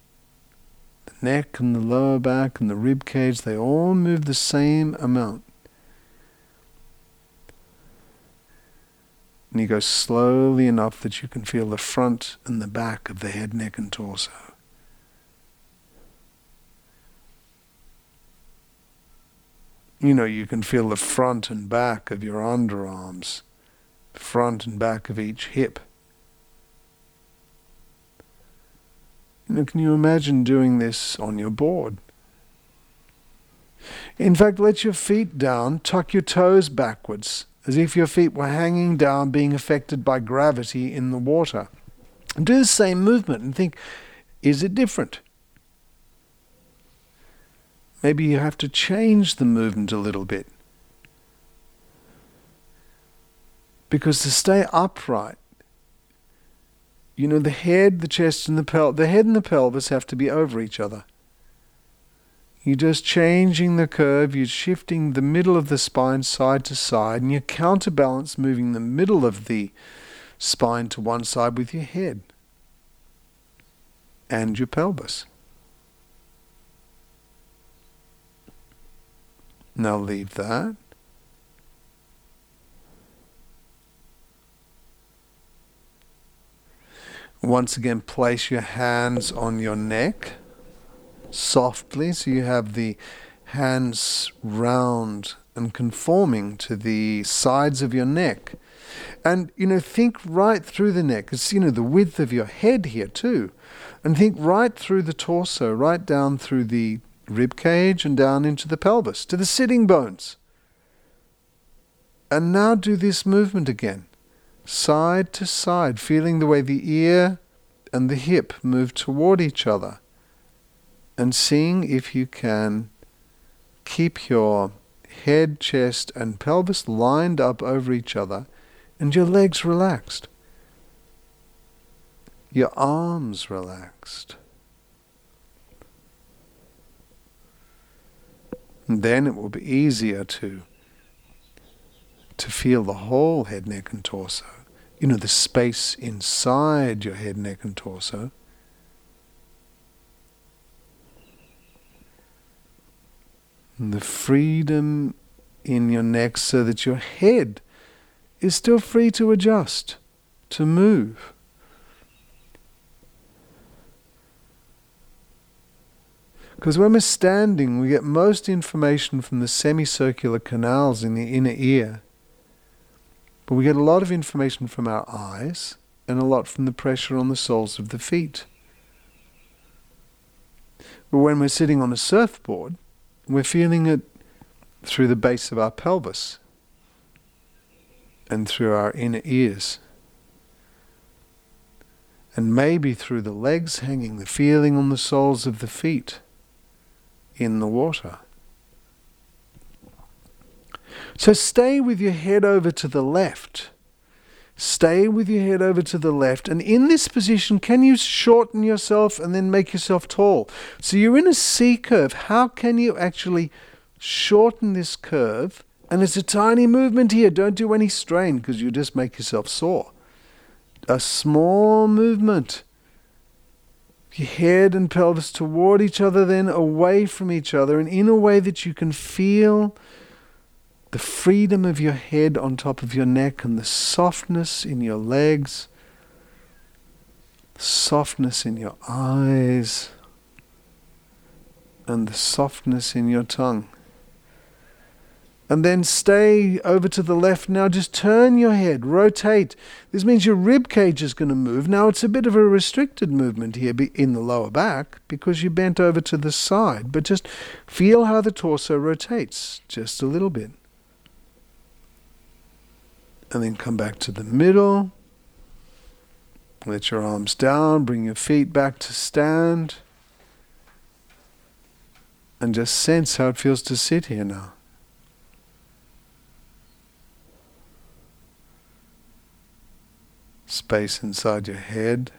The neck and the lower back and the rib cage, they all move the same amount. And you go slowly enough that you can feel the front and the back of the head, neck, and torso. You know, you can feel the front and back of your underarms, front and back of each hip. You know, can you imagine doing this on your board? In fact, let your feet down, tuck your toes backwards, as if your feet were hanging down, being affected by gravity in the water. And do the same movement and think, is it different? Maybe you have to change the movement a little bit. Because to stay upright, you know, the head, the chest, and the pel the head and the pelvis have to be over each other. You're just changing the curve, you're shifting the middle of the spine side to side, and you counterbalance moving the middle of the spine to one side with your head and your pelvis. Now leave that. Once again, place your hands on your neck softly so you have the hands round and conforming to the sides of your neck. And, you know, think right through the neck. It's, you know, the width of your head here too. And think right through the torso, right down through the rib cage and down into the pelvis, to the sitting bones. And now do this movement again side to side, feeling the way the ear and the hip move toward each other, and seeing if you can keep your head, chest, and pelvis lined up over each other and your legs relaxed, your arms relaxed. And then it will be easier to to feel the whole head, neck, and torso. You know, the space inside your head, neck, and torso. The freedom in your neck so that your head is still free to adjust, to move. Because when we're standing, we get most information from the semicircular canals in the inner ear. But we get a lot of information from our eyes and a lot from the pressure on the soles of the feet. But when we're sitting on a surfboard, we're feeling it through the base of our pelvis and through our inner ears. And maybe through the legs hanging, the feeling on the soles of the feet in the water. So stay with your head over to the left. Stay with your head over to the left. And in this position, can you shorten yourself and then make yourself tall? So you're in a C curve. How can you actually shorten this curve And it's a tiny movement here. Don't do any strain because you just make yourself sore. A small movement. Your head and pelvis toward each other, then away from each other, and in a way that you can feel the freedom of your head on top of your neck and the softness in your legs, softness in your eyes, and the softness in your tongue. And then stay over to the left. Now just turn your head, rotate. This means your rib cage is going to move. Now it's a bit of a restricted movement here in the lower back because you bent over to the side. But just feel how the torso rotates just a little bit. And then come back to the middle. Let your arms down, bring your feet back to stand. And just sense how it feels to sit here now. space inside your head,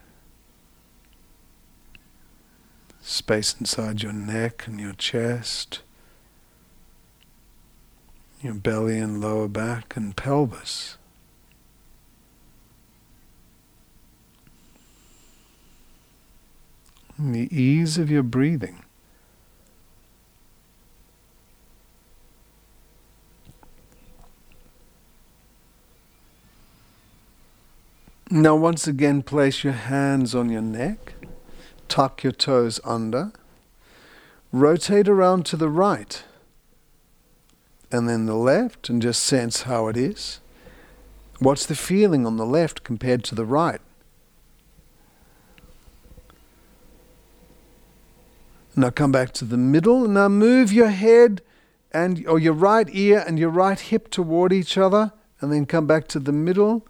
space inside your neck and your chest, your belly and lower back and pelvis. The ease of your breathing. Now, once again, place your hands on your neck, tuck your toes under, rotate around to the right, and then the left, and just sense how it is. What's the feeling on the left compared to the right? Now come back to the middle. Now move your head and or your right ear and your right hip toward each other, and then come back to the middle.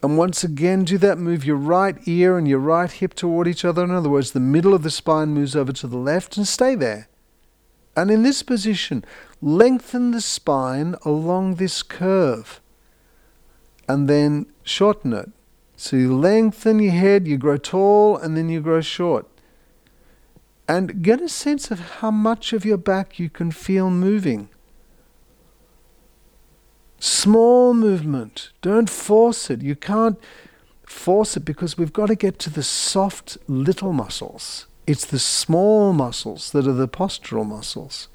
And once again, do that. Move your right ear and your right hip toward each other. In other words, the middle of the spine moves over to the left and stay there. And in this position, lengthen the spine along this curve and then shorten it. So you lengthen your head, you grow tall, and then you grow short. And get a sense of how much of your back you can feel moving. Small movement. Don't force it. You can't force it because we've got to get to the soft little muscles. It's the small muscles that are the postural muscles.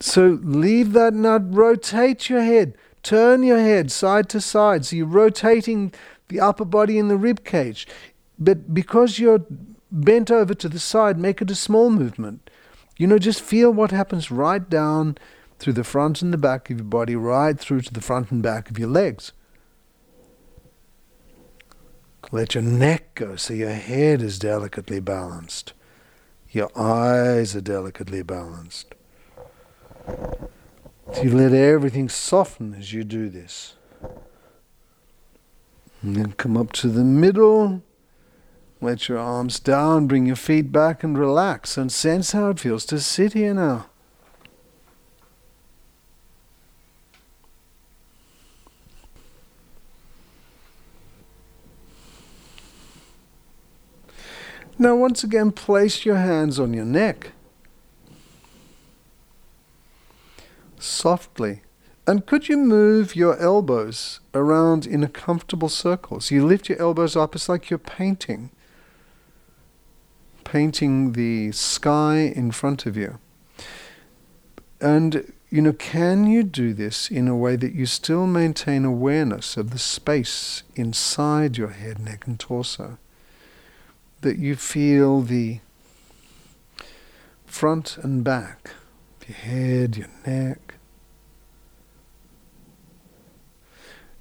So leave that nut, rotate your head, turn your head side to side. So you're rotating the upper body and the rib cage. But because you're bent over to the side, make it a small movement. You know, just feel what happens right down through the front and the back of your body, right through to the front and back of your legs. Let your neck go so your head is delicately balanced. Your eyes are delicately balanced. So you let everything soften as you do this. And then come up to the middle. Let your arms down, bring your feet back and relax and sense how it feels to sit here now. Now, once again, place your hands on your neck. Softly. And could you move your elbows around in a comfortable circle? So you lift your elbows up, it's like you're painting painting the sky in front of you. And, you know, can you do this in a way that you still maintain awareness of the space inside your head, neck, and torso? That you feel the front and back of your head, your neck.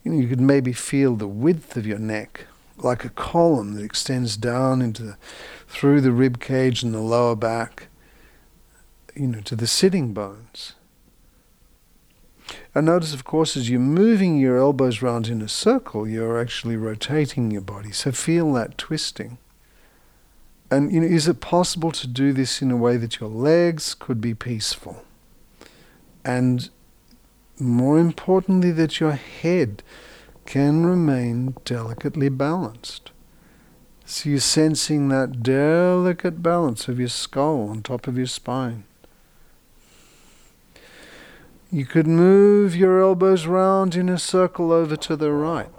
You know, you could maybe feel the width of your neck like a column that extends down into the, through the rib cage and the lower back, you know, to the sitting bones. And notice, of course, as you're moving your elbows round in a circle, you're actually rotating your body. So feel that twisting. And you know, is it possible to do this in a way that your legs could be peaceful? And more importantly, that your head can remain delicately balanced. So you're sensing that delicate balance of your skull on top of your spine. You could move your elbows round in a circle over to the right.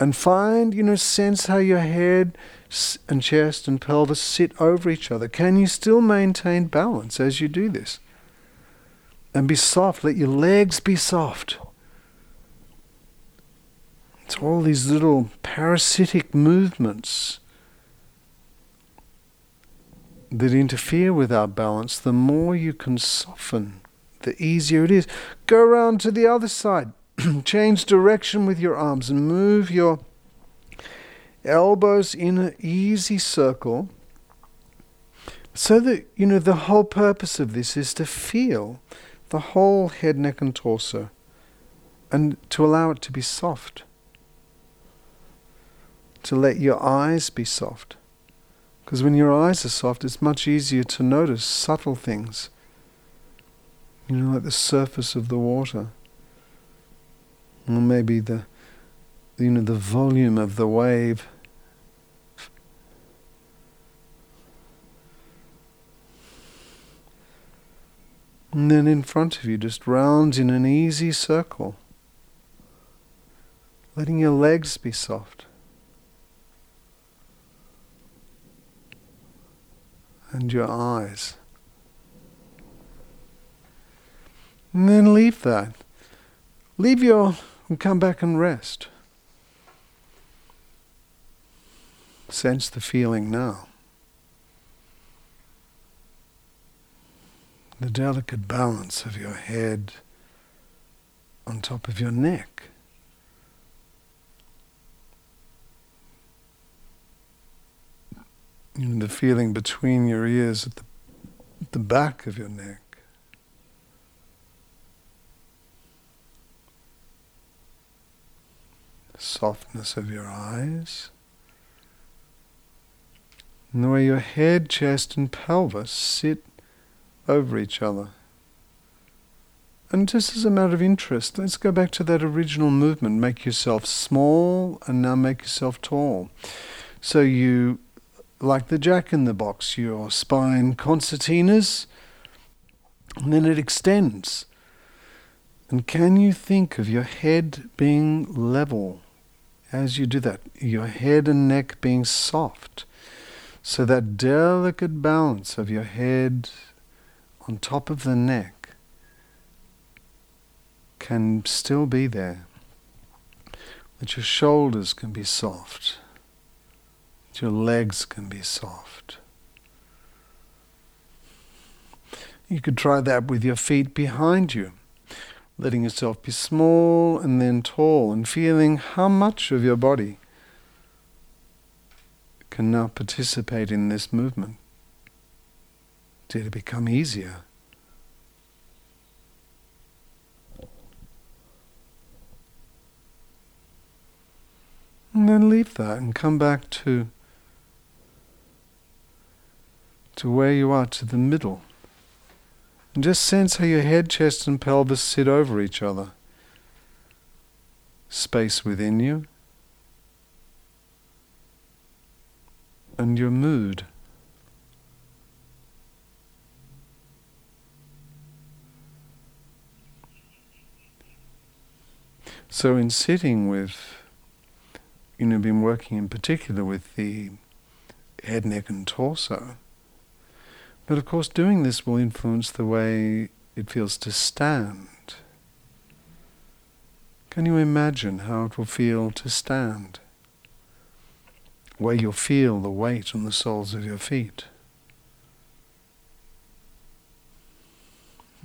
And find, you know, sense how your head and chest and pelvis sit over each other. Can you still maintain balance as you do this? And be soft. Let your legs be soft. It's all these little parasitic movements that interfere with our balance. The more you can soften, the easier it is. Go around to the other side. Change direction with your arms and move your elbows in an easy circle. So that, you know, the whole purpose of this is to feel the whole head, neck, and torso and to allow it to be soft. To let your eyes be soft. Because when your eyes are soft, it's much easier to notice subtle things. You know, like the surface of the water. Or maybe the, you know, the volume of the wave. And then in front of you, just round in an easy circle, letting your legs be soft. And your eyes. And then leave that. Leave your, and come back and rest. Sense the feeling now. the delicate balance of your head on top of your neck. And the feeling between your ears at the, at the back of your neck. Softness of your eyes. And the way your head, chest, and pelvis sit over each other. And just as a matter of interest, let's go back to that original movement. Make yourself small and now make yourself tall. So you, like the jack in the box, your spine concertinas, and then it extends. And can you think of your head being level as you do that? Your head and neck being soft. So that delicate balance of your head on top of the neck can still be there. That your shoulders can be soft. That your legs can be soft. You could try that with your feet behind you, letting yourself be small and then tall, and feeling how much of your body can now participate in this movement. Did it become easier? And then leave that and come back to to where you are, to the middle. And just sense how your head, chest, and pelvis sit over each other. Space within you. And your mood. So, in sitting with, you know, been working in particular with the head, neck, and torso. But of course, doing this will influence the way it feels to stand. Can you imagine how it will feel to stand? Where you'll feel the weight on the soles of your feet.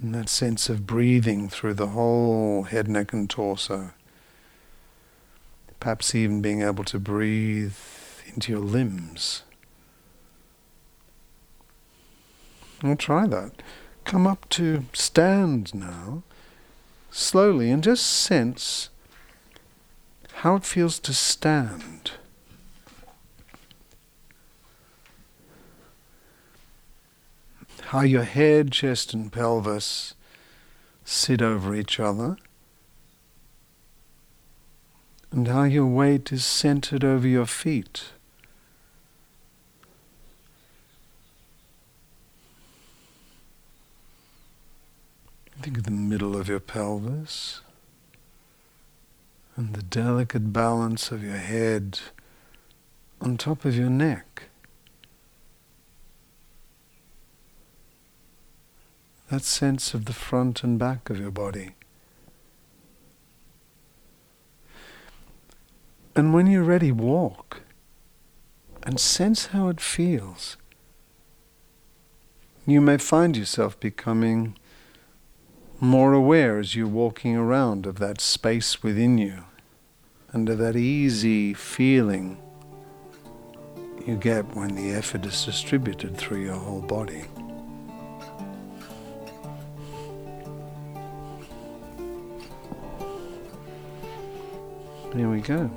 And that sense of breathing through the whole head, neck, and torso perhaps even being able to breathe into your limbs. I'll try that. Come up to stand now, slowly, and just sense how it feels to stand. How your head, chest, and pelvis sit over each other and how your weight is centered over your feet. Think of the middle of your pelvis and the delicate balance of your head on top of your neck. That sense of the front and back of your body. And when you're ready, walk and sense how it feels. You may find yourself becoming more aware as you're walking around of that space within you and of that easy feeling you get when the effort is distributed through your whole body. There we go.